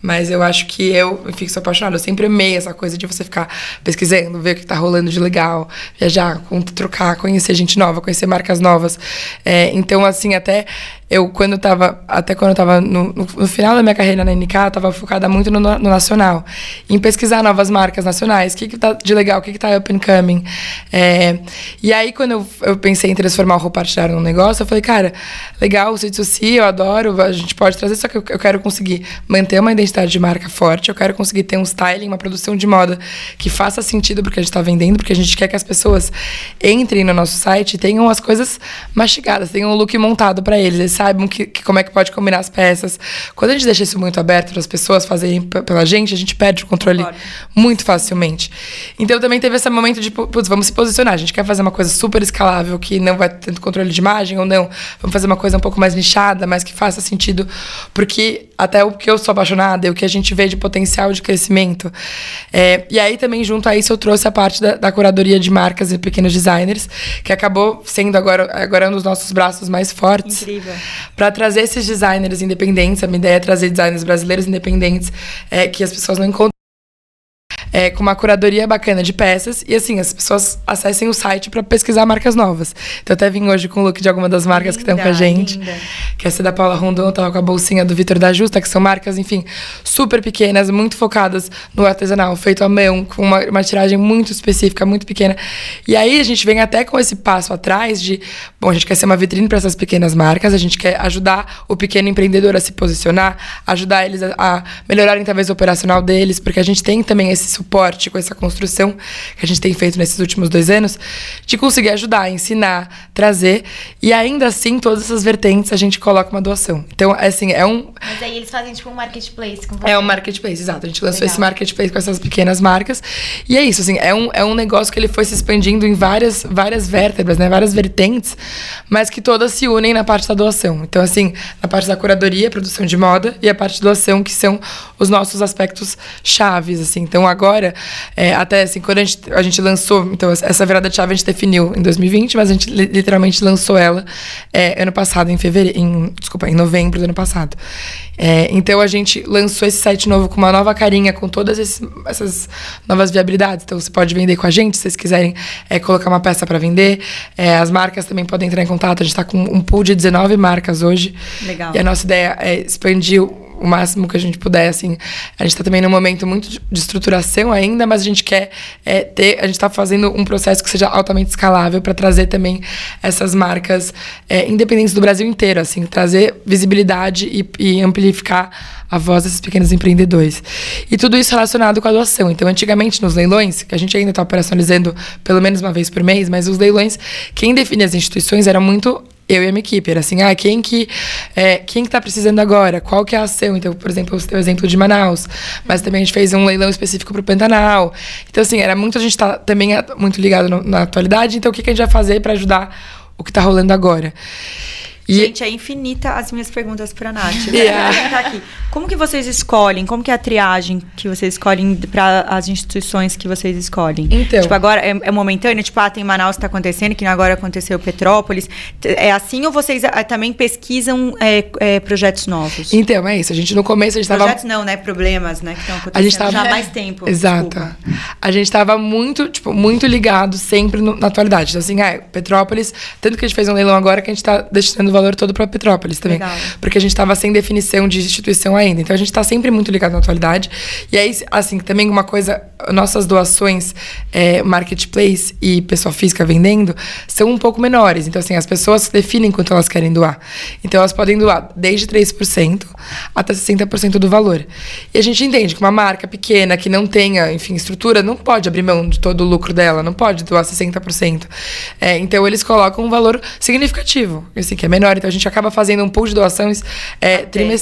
Mas eu acho que eu, sou apaixonada. Eu sempre amei essa coisa de você ficar pesquisando, ver o que tá rolando de legal, viajar, trocar, conhecer gente nova, conhecer marcas novas. É, então, assim, até eu, quando tava, até quando eu tava no, no, no final da minha carreira na NK, eu tava focada muito no, no, nacional, em pesquisar novas marcas nacionais, o que que tá de legal, o que que tá up and coming. É, e aí, quando eu, eu pensei em transformar o Roupartilhar num negócio, eu falei, cara, legal, o C2C, eu adoro, a gente pode trazer, só que eu, eu quero conseguir manter uma identidade de marca forte, eu quero conseguir ter um styling, uma produção de moda que faça sentido porque a gente tá vendendo, porque a gente quer que as pessoas entrem no nosso site e tenham as coisas mastigadas, tenham um look montado para eles. Eles saibam que, que como é que pode combinar as peças. Quando a gente deixa isso muito aberto para as pessoas fazerem pela gente, a gente perde o controle muito facilmente. Então também teve esse momento de, putz, vamos se posicionar. A gente quer fazer uma coisa super escalável que não vai ter tanto controle de imagem ou não. Vamos fazer uma coisa um pouco mais nichada, mas que faça sentido. Porque até o que eu sou apaixonada e o que a gente vê de potencial de crescimento. É, e aí também, junto a isso, eu trouxe a parte da, da curadoria de marcas e pequenos designers, que acabou sendo agora, agora um dos nossos braços mais fortes.
Incrível.
Para trazer esses designers independentes. A minha ideia é trazer designers brasileiros independentes é, que as pessoas não encontram é, com uma curadoria bacana de peças. E assim, as pessoas acessem o site para pesquisar marcas novas. Então, eu até vim hoje com o look de alguma das marcas linda, que estão com a gente. Linda. Que é essa da Paula Rondon, tava com a bolsinha do Vitor da Justa, que são marcas, enfim, super pequenas, muito focadas no artesanal, feito à mão, com uma, uma tiragem muito específica, muito pequena. E aí a gente vem até com esse passo atrás de, bom, a gente quer ser uma vitrine para essas pequenas marcas, a gente quer ajudar o pequeno empreendedor a se posicionar, ajudar eles a, a melhorarem talvez o operacional deles, porque a gente tem também esse suporte com essa construção que a gente tem feito nesses últimos dois anos, de conseguir ajudar, ensinar, trazer. E ainda assim, todas essas vertentes a gente coloca uma doação. Então, assim, é um.
Mas aí eles fazem tipo um marketplace com
você. É um marketplace, exato. A gente lançou Legal. esse marketplace com essas pequenas marcas. E é isso, assim, é um, é um negócio que ele foi se expandindo em várias, várias vértebras, né? Várias vertentes, mas que todas se unem na parte da doação. Então, assim, na parte da curadoria, produção de moda, e a parte de doação, que são os nossos aspectos chaves, assim. Então, agora agora, é, até assim, quando a gente, a gente lançou, então essa virada de chave a gente definiu em 2020, mas a gente literalmente lançou ela é, ano passado, em fevereiro, em, desculpa, em novembro do ano passado. É, então a gente lançou esse site novo com uma nova carinha, com todas esses, essas novas viabilidades. Então você pode vender com a gente, se vocês quiserem é, colocar uma peça para vender. É, as marcas também podem entrar em contato. A gente está com um pool de 19 marcas hoje.
Legal.
E a nossa ideia é expandir o máximo que a gente puder, assim. A gente está também num momento muito de estruturação ainda, mas a gente quer é, ter, a gente está fazendo um processo que seja altamente escalável para trazer também essas marcas é, independentes do Brasil inteiro, assim, trazer visibilidade e, e amplificar a voz desses pequenos empreendedores. E tudo isso relacionado com a doação. Então, antigamente, nos leilões, que a gente ainda está operacionalizando pelo menos uma vez por mês, mas os leilões, quem define as instituições era muito eu e a minha equipe. Era assim, ah, quem que é, quem que tá precisando agora? Qual que é a ação? Então, por exemplo, o exemplo de Manaus. Mas também a gente fez um leilão específico para o Pantanal. Então, assim, era muito, a gente tá também muito ligado no, na atualidade. Então, o que, que a gente vai fazer para ajudar o que está rolando agora?
E... Gente, é infinita as minhas perguntas para a Nath. Yeah. Tá aqui. Como que vocês escolhem? Como que é a triagem que vocês escolhem para as instituições que vocês escolhem?
Então.
Tipo, agora é, é momentâneo? Tipo, ah, tem Manaus que está acontecendo, que agora aconteceu Petrópolis. É assim ou vocês é, também pesquisam é, é, projetos novos?
Então, é isso. A gente no começo a gente estava...
Projetos não, né? Problemas, né? Que estão acontecendo a gente tava... já há mais tempo.
Exato. Desculpa. A gente estava muito, tipo, muito ligado sempre no, na atualidade. Então, assim, ah, Petrópolis... Tanto que a gente fez um leilão agora que a gente está destinando o valor todo para Petrópolis também. Legal. Porque a gente estava sem definição de instituição ainda. Então a gente está sempre muito ligado na atualidade. E aí, assim, também uma coisa, nossas doações, é, marketplace e pessoa física vendendo, são um pouco menores. Então, assim, as pessoas definem quanto elas querem doar. Então elas podem doar desde 3% até 60% do valor. E a gente entende que uma marca pequena que não tenha, enfim, estrutura, não pode abrir mão de todo o lucro dela, não pode doar 60%. É, então eles colocam um valor significativo, assim, que é menor. Então a gente acaba fazendo um pool de doações é,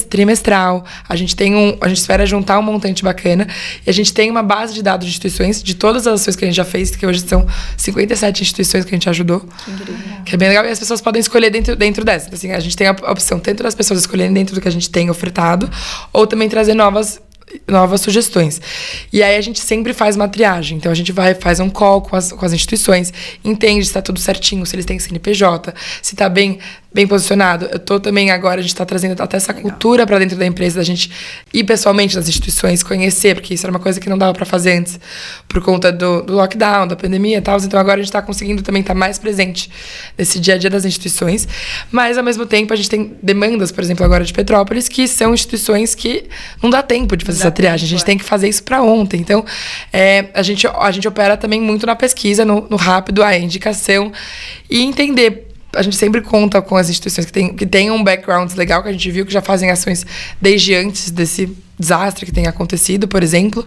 trimestral. A gente tem um. A gente espera juntar um montante bacana. E a gente tem uma base de dados de instituições, de todas as ações que a gente já fez, que hoje são 57 instituições que a gente ajudou. Que, que é bem legal. E as pessoas podem escolher dentro, dentro dessa. Então, assim, a gente tem a opção tanto das pessoas escolherem dentro do que a gente tem ofertado, ou também trazer novas novas sugestões. E aí a gente sempre faz uma triagem. Então a gente vai, faz um call com as, com as instituições, entende se está tudo certinho, se eles têm CNPJ, se está bem bem posicionado. Eu tô também agora, a gente está trazendo até essa Legal. cultura para dentro da empresa, da gente ir pessoalmente nas instituições, conhecer, porque isso era uma coisa que não dava para fazer antes, por conta do, do, lockdown, da pandemia e tal. Então agora a gente está conseguindo também estar tá mais presente nesse dia a dia das instituições. Mas ao mesmo tempo a gente tem demandas, por exemplo, agora de Petrópolis, que são instituições que não dá tempo de fazer essa triagem. Tempo, a gente é. tem que fazer isso para ontem. Então é, a, gente, a gente opera também muito na pesquisa, no, no rápido, a indicação e entender a gente sempre conta com as instituições que, tem, que tenham um background legal, que a gente viu que já fazem ações desde antes desse desastre que tem acontecido, por exemplo.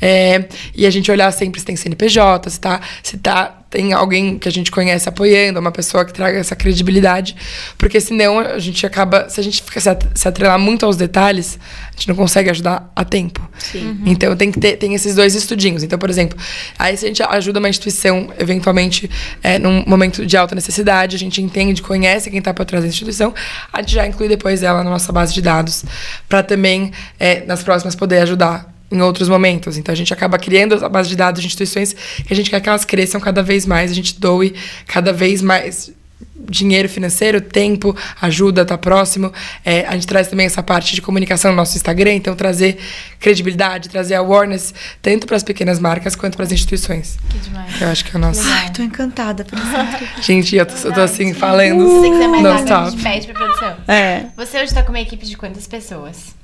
É, e a gente olhar sempre se tem CNPJ, se tá, se tá tem alguém que a gente conhece apoiando, uma pessoa que traga essa credibilidade, porque senão a gente acaba, se a gente fica se atrelar muito aos detalhes, a gente não consegue ajudar a tempo. Uhum. Então tem que ter tem esses dois estudinhos. Então, por exemplo, aí se a gente ajuda uma instituição, eventualmente, é, num momento de alta necessidade, a gente entende, conhece quem está por trás da instituição, a gente já inclui depois ela na nossa base de dados, para também, é, nas próximas, poder ajudar em outros momentos. Então a gente acaba criando a base de dados de instituições que a gente quer que elas cresçam cada vez mais, a gente doe cada vez mais dinheiro financeiro, tempo, ajuda, tá próximo. É, a gente traz também essa parte de comunicação no nosso Instagram, então trazer credibilidade, trazer awareness, tanto para as pequenas marcas quanto para as instituições.
Que demais.
Eu acho que é o nosso.
Ai, tô encantada por isso.
gente, eu tô, eu tô assim falando.
Se você quiser mais nada, a gente pede pra produção.
É.
Você hoje tá com uma equipe de quantas pessoas?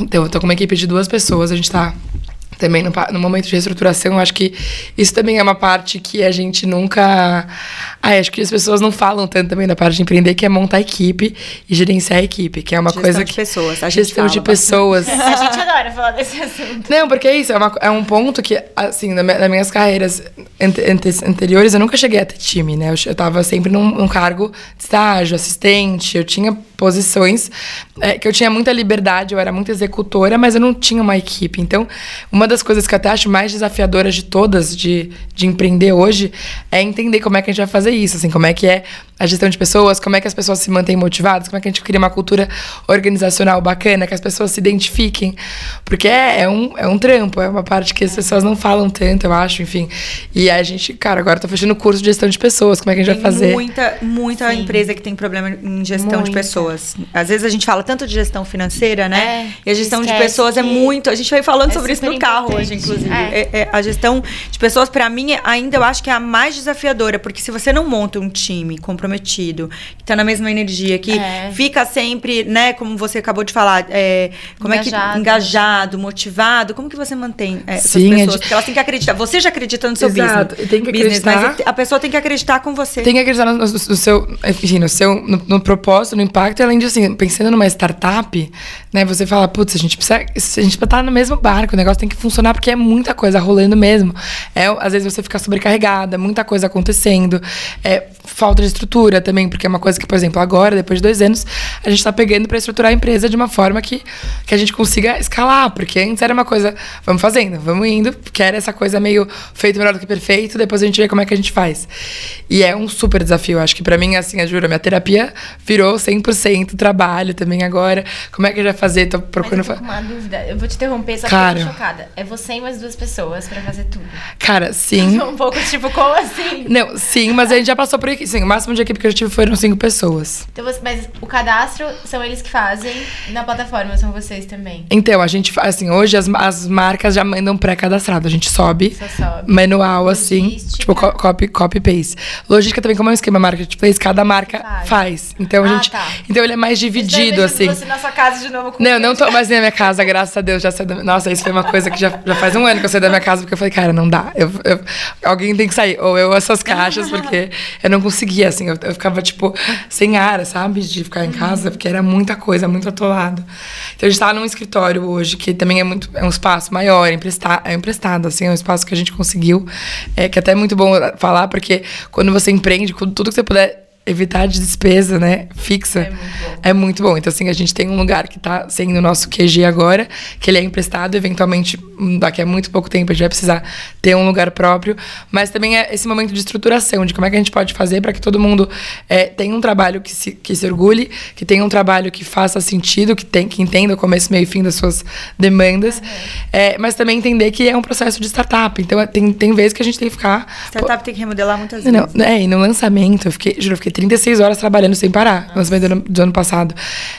Então, eu tô com uma equipe de duas pessoas, a gente tá também no, no, momento de reestruturação, eu acho que isso também é uma parte que a gente nunca. Ah, acho que as pessoas não falam tanto também da parte de empreender, que é montar a equipe e gerenciar a equipe, que é uma
gestão
coisa
de
que.
pessoas. A
gestão de
bastante.
pessoas.
a gente adora falar desse assunto.
Não, porque é isso, é, uma, é um ponto que, assim, nas minhas carreiras anteriores, eu nunca cheguei a ter time, né? Eu, eu tava sempre num, num cargo de estágio, assistente, eu tinha posições é, que eu tinha muita liberdade, eu era muito executora, mas eu não tinha uma equipe. Então, uma das coisas que eu até acho mais desafiadoras de todas de, de empreender hoje é entender como é que a gente vai fazer isso, assim, como é que é a gestão de pessoas, como é que as pessoas se mantêm motivadas, como é que a gente cria uma cultura organizacional bacana, que as pessoas se identifiquem. Porque é, é um, é um trampo, é uma parte que as pessoas não falam tanto, eu acho, enfim. E a gente, cara, agora tô fechando o curso de gestão de pessoas, como é que a gente
tem
vai fazer?
Muita, muita Sim. empresa que tem problema em gestão muita. de pessoas. Às vezes a gente fala tanto de gestão financeira, né? É, e a gestão de pessoas é muito. A gente veio falando é sobre isso no carro hoje, inclusive. É. É, é a gestão de pessoas, para mim, ainda eu acho que é a mais desafiadora, porque se você não monta um time comprometido, que tá na mesma energia, que é. fica sempre, né, como você acabou de falar, como engajado. é que engajado, motivado, como que você mantém essas Sim, pessoas? Gente... Porque elas têm que acreditar. Você já acredita no seu Exato.
business. Tem que
business, acreditar. Mas a pessoa tem que acreditar com você.
Tem que acreditar no, no, no seu, enfim, no seu no, no propósito, no impacto, além disso, assim, pensando numa startup, né, você fala, putz, a gente precisa, a gente estar no mesmo barco, o negócio tem que funcionar porque é muita coisa rolando mesmo. É, às vezes você fica sobrecarregada, muita coisa acontecendo, é, falta de estrutura também, porque é uma coisa que, por exemplo, agora, depois de dois anos, a gente está pegando para estruturar a empresa de uma forma que, que a gente consiga escalar, porque antes era uma coisa, vamos fazendo, vamos indo, porque era essa coisa meio feito melhor do que perfeito, depois a gente vê como é que a gente faz. E é um super desafio, acho que para mim, assim, eu juro, minha terapia virou 100% trabalho também agora. Como é que a gente vai fazer? Tô procurando.
Com uma dúvida. Eu vou te interromper, só Cara, que eu tô chocada. É você e mais duas pessoas pra fazer tudo.
Cara, sim.
um pouco tipo, como assim?
Não, sim, mas a gente já passou por aqui. Sim, o máximo de equipe que eu tive foram cinco pessoas.
Então, você, mas o cadastro são eles que fazem na plataforma, são vocês também.
Então, a gente, assim, hoje as, as marcas já mandam pré-cadastrado. A gente sobe, sobe. manual, assim, Logística. tipo, copy, copy paste. Logística também, como é um esquema marketplace, cada marca faz. faz. Então, a ah, gente. Tá. Então ele é mais dividido, assim.
Você na sua casa de novo com
Não, não tô mais na minha casa, graças a Deus. Já saí da... Nossa, isso foi uma coisa que já, já faz um ano que eu saí da minha casa, porque eu falei, cara, não dá. Eu, eu... alguém tem que sair. Ou eu essas caixas, porque eu não conseguia, assim. Eu, eu ficava, tipo, sem ar, sabe? De ficar em casa, porque era muita coisa, muito atolado. Então a gente tá num escritório hoje, que também é muito. É um espaço maior, emprestado, é emprestado, assim, é um espaço que a gente conseguiu. É, que até é muito bom falar, porque quando você empreende, tudo que você puder evitar de despesa, né, fixa, é muito, bom. é muito bom. Então, assim, a gente tem um lugar que está sendo o nosso QG agora, que ele é emprestado, eventualmente, daqui a muito pouco tempo, a gente vai precisar ter um lugar próprio, mas também é esse momento de estruturação, de como é que a gente pode fazer para que todo mundo é, tenha um trabalho que se, que se orgulhe, que tenha um trabalho que faça sentido, que, tem, que entenda o começo, meio e fim das suas demandas, é, mas também entender que é um processo de startup. Então, é, tem, tem vezes que a gente tem que ficar...
Startup pô, tem que remodelar muitas
vezes. Não, é, e no lançamento, eu fiquei, juro, eu fiquei 36 horas trabalhando sem parar, no lançamento do ano, do ano passado.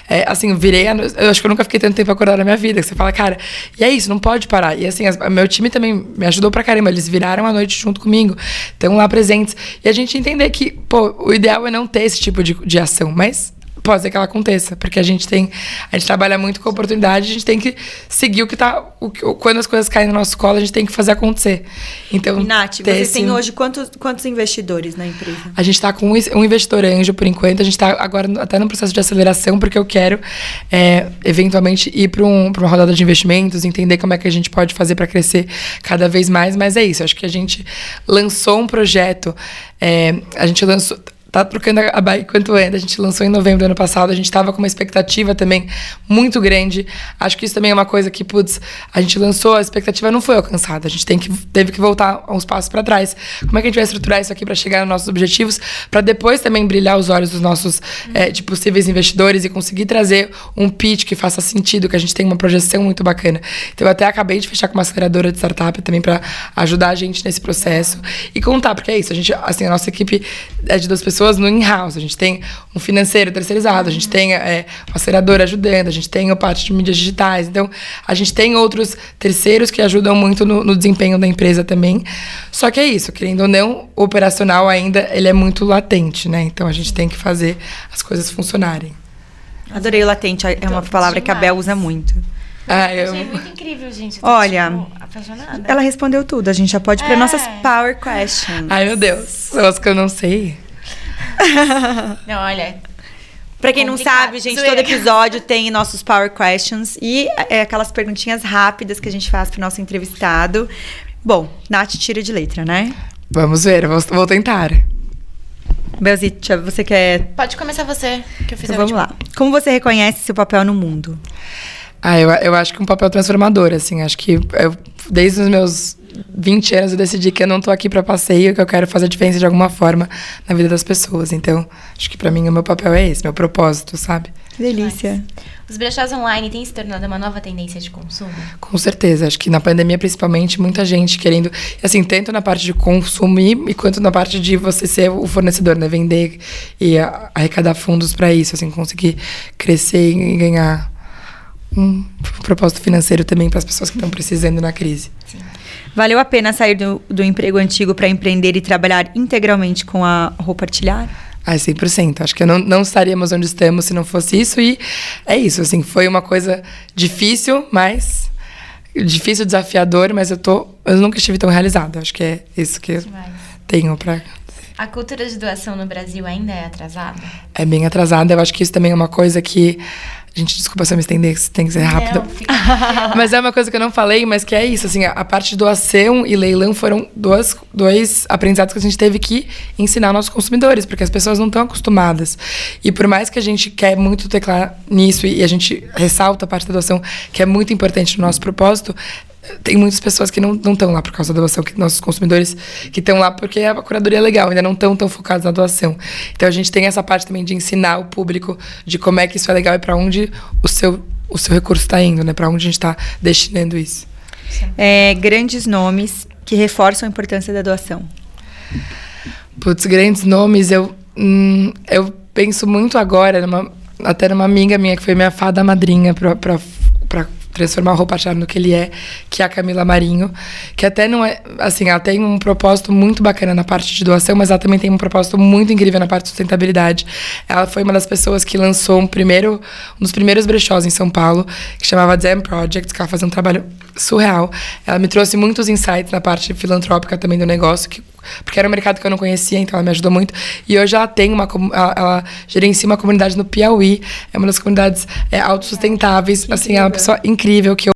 É, assim, eu virei. A, eu acho que eu nunca fiquei tanto tempo acordada na minha vida. Que você fala, cara, e é isso, não pode parar. E assim, as, meu time também me ajudou pra caramba. Eles viraram a noite junto comigo, estão lá presentes. E a gente entender que, pô, o ideal é não ter esse tipo de, de ação, mas pode ser que ela aconteça, porque a gente tem, a gente trabalha muito com oportunidade, a gente tem que seguir o que tá, o, quando as coisas caem no nosso colo, a gente tem que fazer acontecer. Então,
e Nath, vocês esse... têm hoje quantos, quantos investidores na empresa?
A gente está com um investidor anjo por enquanto, a gente está agora até no processo de aceleração, porque eu quero é, eventualmente ir para um, uma rodada de investimentos, entender como é que a gente pode fazer para crescer cada vez mais, mas é isso, acho que a gente lançou um projeto, é, a gente lançou tá trocando a bike quanto anda. A gente lançou em novembro do ano passado, a gente estava com uma expectativa também muito grande. Acho que isso também é uma coisa que, putz, a gente lançou, a expectativa não foi alcançada. A gente tem que, teve que voltar uns passos para trás. Como é que a gente vai estruturar isso aqui para chegar nos nossos objetivos, para depois também brilhar os olhos dos nossos é, de possíveis investidores e conseguir trazer um pitch que faça sentido, que a gente tenha uma projeção muito bacana. Então, eu até acabei de fechar com uma aceleradora de startup também para ajudar a gente nesse processo e contar, porque é isso. A gente, assim, a nossa equipe é de duas pessoas pessoas no in-house. A gente tem um financeiro terceirizado, a gente tem é, uma aceleradora ajudando, a gente tem a parte de mídias digitais. Então, a gente tem outros terceiros que ajudam muito no, no desempenho da empresa também. Só que é isso, querendo ou não, o operacional ainda ele é muito latente, né? Então, a gente tem que fazer as coisas funcionarem.
Adorei o latente, é uma palavra que a Bel usa muito.
Ah, eu... Achei muito incrível, gente.
Olha, tipo, apaixonada. ela respondeu tudo. A gente já pode ir é. para nossas power questions.
Ai, meu Deus. São as que eu não sei.
não, olha.
Pra quem não sabe, gente, todo episódio tem nossos Power Questions e é aquelas perguntinhas rápidas que a gente faz pro nosso entrevistado. Bom, Nath tira de letra, né?
Vamos ver, vou, vou tentar.
Belzitia, você quer.
Pode começar você, que eu fiz
então, Vamos lá. Como você reconhece seu papel no mundo?
Ah, eu, eu acho que um papel transformador, assim. Acho que eu, desde os meus 20 anos eu decidi que eu não tô aqui para passeio, que eu quero fazer a diferença de alguma forma na vida das pessoas. Então, acho que para mim o meu papel é esse, meu propósito, sabe?
Delícia.
Os brechós online têm se tornado uma nova tendência de consumo?
Com certeza. Acho que na pandemia, principalmente, muita gente querendo, assim, tanto na parte de consumir e quanto na parte de você ser o fornecedor, né? Vender e arrecadar fundos para isso, assim, conseguir crescer e ganhar um propósito financeiro também para as pessoas que estão precisando na crise. Sim.
Valeu a pena sair do, do emprego antigo para empreender e trabalhar integralmente com a roupa artilhar?
Ah, 100%. Acho que não, não estaríamos onde estamos se não fosse isso. E é isso, assim, foi uma coisa difícil, mas... Difícil, desafiador, mas eu tô... Eu nunca estive tão realizada. Acho que é isso que eu tenho para
a cultura de doação no Brasil ainda é atrasada?
É bem atrasada. Eu acho que isso também é uma coisa que Gente, desculpa se eu me estender, tem que ser rápido. mas é uma coisa que eu não falei, mas que é isso, assim, a, parte de doação e leilão foram dois, dois aprendizados que a gente teve que ensinar aos nossos consumidores, porque as pessoas não estão acostumadas. E por mais que a gente quer muito teclar nisso e a gente ressalta a parte da doação, que é muito importante no nosso propósito, tem muitas pessoas que não estão lá por causa da doação, que nossos consumidores que estão lá porque a curadoria é legal, ainda não estão tão focados na doação. Então a gente tem essa parte também de ensinar o público de como é que isso é legal e para onde o seu, o seu recurso está indo, né? Para onde a gente está destinando isso.
É, grandes nomes que reforçam a importância da doação.
Putz, grandes nomes, eu, hum, eu penso muito agora, numa, até numa amiga minha que foi minha fada madrinha para transformar o Roupa Char no que ele é, que é a Camila Marinho, que até não é, assim, ela tem um propósito muito bacana na parte de doação, mas ela também tem um propósito muito incrível na parte de sustentabilidade. Ela foi uma das pessoas que lançou um primeiro, um dos primeiros brechós em São Paulo, que chamava Jam Project, que ela fazia um trabalho surreal. Ela me trouxe muitos insights na parte filantrópica também do negócio, que porque era um mercado que eu não conhecia, então ela me ajudou muito. E hoje ela tem uma. Ela, ela gerencia uma comunidade no Piauí, é uma das comunidades é, autossustentáveis. assim, é uma pessoa incrível que eu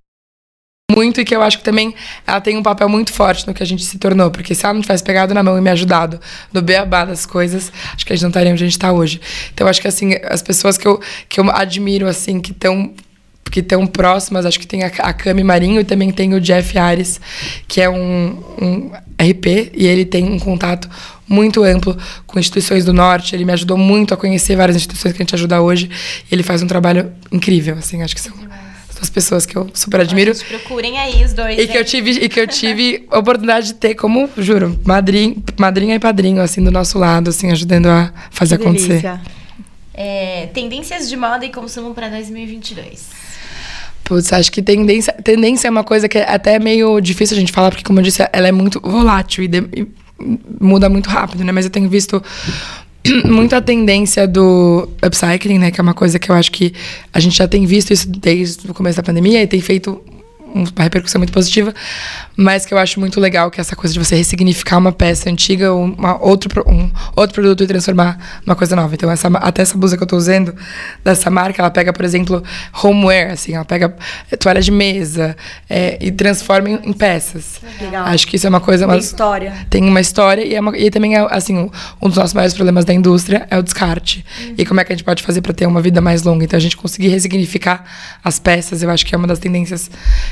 muito e que eu acho que também ela tem um papel muito forte no que a gente se tornou, porque se ela não tivesse pegado na mão e me ajudado no beabá das coisas, acho que a gente não estaria onde a gente está hoje. Então acho que assim, as pessoas que eu, que eu admiro assim, que estão que estão próximas, acho que tem a, a Cami Marinho e também tem o Jeff Ares, que é um, um RP, e ele tem um contato muito amplo com instituições do norte. Ele me ajudou muito a conhecer várias instituições que a gente ajuda hoje. E ele faz um trabalho incrível, assim, acho que são as pessoas que eu super admiro.
Gente, procurem aí os dois.
E que eu tive, e que eu tive a oportunidade de ter como, juro, madrinha, madrinha e padrinho, assim, do nosso lado, assim, ajudando a fazer que acontecer.
É, tendências de moda e consumo para 2022.
Putz, acho que tendência, tendência é uma coisa que é até meio difícil a gente falar, porque, como eu disse, ela é muito volátil e, de, e muda muito rápido, né? Mas eu tenho visto muito a tendência do upcycling, né? Que é uma coisa que eu acho que a gente já tem visto isso desde o começo da pandemia e tem feito uma repercussão muito positiva, mas que eu acho muito legal que é essa coisa de você ressignificar uma peça antiga ou uma outro, um outro produto e transformar numa coisa nova. Então, essa, até essa blusa que eu estou usando, dessa marca, ela pega, por exemplo, homeware, assim, ela pega toalha de mesa é, e transforma em, em, peças.
Legal.
Acho que isso é uma coisa...
Uma, história.
Tem uma história e, é uma, e também, é, assim, um dos nossos maiores problemas da indústria é o descarte. Uhum. E como é que a gente pode fazer para ter uma vida mais longa. Então, a gente conseguir ressignificar as peças, eu acho que é uma das tendências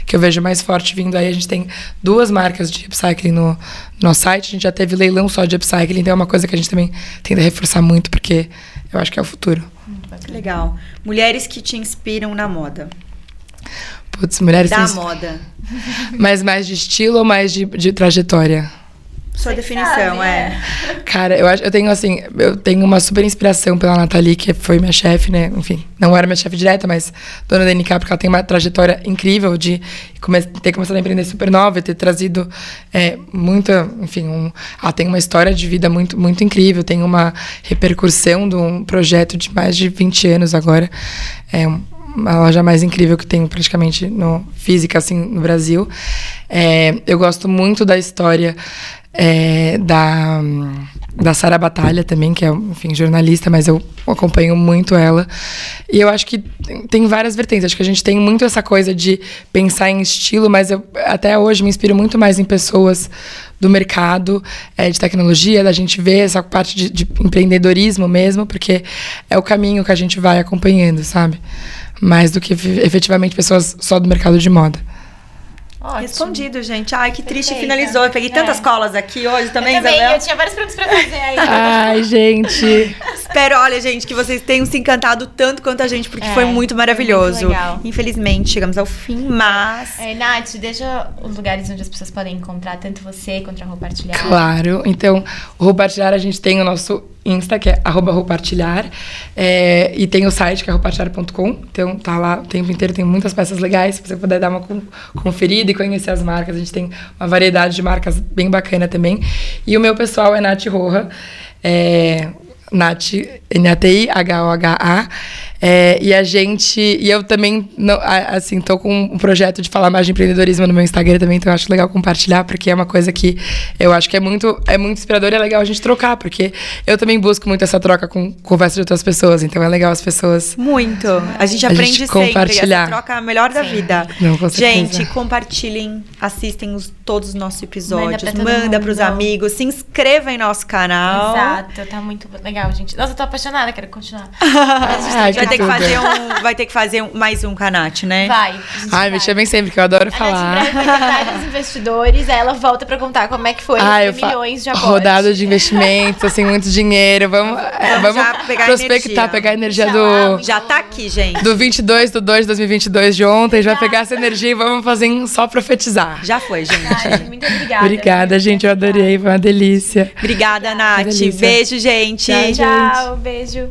que eu vejo mais forte vindo aí. A gente tem duas marcas de upcycling no, no nosso site. A gente já teve leilão só de upcycling, então é uma coisa que a gente também tenta reforçar muito, porque eu acho que é o futuro.
Legal. Mulheres que te inspiram na moda.
Putz, mulheres...
Da moda.
Mas mais de estilo ou mais de, de trajetória?
Sua definição, é.
é. Cara, eu acho, eu tenho assim, eu tenho uma super inspiração pela Nathalie, que foi minha chefe, né? Enfim, não era minha chefe direta, mas dona da NK, porque ela tem uma trajetória incrível de come, ter começado a empreender super nova e ter trazido é, muita, enfim, um, ela tem uma história de vida muito, muito incrível, tem uma repercussão de um projeto de mais de 20 anos agora. É uma loja mais incrível que tem praticamente no física assim no Brasil. É, eu gosto muito da história é, da, da Sara Batalha também, que é, enfim, jornalista, mas eu acompanho muito ela. E eu acho que tem várias vertentes. Acho que a gente tem muito essa coisa de pensar em estilo, mas eu até hoje me inspiro muito mais em pessoas do mercado é, de tecnologia, da gente ver essa parte de, de empreendedorismo mesmo, porque é o caminho que a gente vai acompanhando, sabe? Mais do que efetivamente pessoas só do mercado de moda.
Ótimo. Respondido, gente. Ai, que triste Perfeita. finalizou. Eu peguei tantas é. colas aqui hoje também,
eu também,
Isabel.
Eu tinha várias perguntas pra fazer aí.
Ai, gente.
Espero, olha, gente, que vocês tenham se encantado tanto quanto a gente, porque é, foi muito maravilhoso. Muito legal. Infelizmente, chegamos ao fim, mas.
É, Nath, deixa os lugares onde as pessoas podem encontrar tanto você quanto a Roupartilhar.
Claro. Então, o Roupartilhar, a gente tem o nosso Insta, que é arroba roupartilhar. É, e tem o site, que é roupartilhar.com. Então tá lá o tempo inteiro, tem muitas peças legais. Se você puder dar uma conferida e conhecer as marcas, a gente tem uma variedade de marcas bem bacana também. E o meu pessoal é Nath Roja. É, Nath, N-A-T-I-H-O-H-A. É, e a gente. E eu também, não, assim, tô com um projeto de falar mais de empreendedorismo no meu Instagram também, então eu acho legal compartilhar, porque é uma coisa que eu acho que é muito, é muito inspirador e é legal a gente trocar, porque eu também busco muito essa troca com conversa de outras pessoas, então é legal as pessoas.
Muito. A gente a aprende gente sempre. Compartilhar. Essa troca é a melhor da Sim. vida.
Não, com
gente, compartilhem, assistem os, todos os nossos episódios, manda para os amigos, se inscreva em nosso canal.
Exato, tá muito legal, gente. Nossa, eu tô apaixonada, quero continuar.
Ai, vai, ter que fazer um, vai ter que fazer um, mais um canate, né?
Vai.
Ai, me chamem sempre, que eu adoro a falar.
Nath, vai ter vários investidores, aí ela volta pra contar como é que foi Ai, milhões de aportes.
Rodada de investimentos, assim, muito dinheiro. Vamos, é, vamos, pegar prospectar, energia. pegar a energia já, do...
Já tá aqui, gente.
Do 22 do 2 de 2022 de ontem, já vai pegar essa energia e vamos fazer só profetizar.
Já foi, gente.
Ai, muito obrigada.
Obrigada, gente, eu adorei, foi uma delícia.
Obrigada, Nath. Beijo, gente.
Tchau, tchau. Beijo.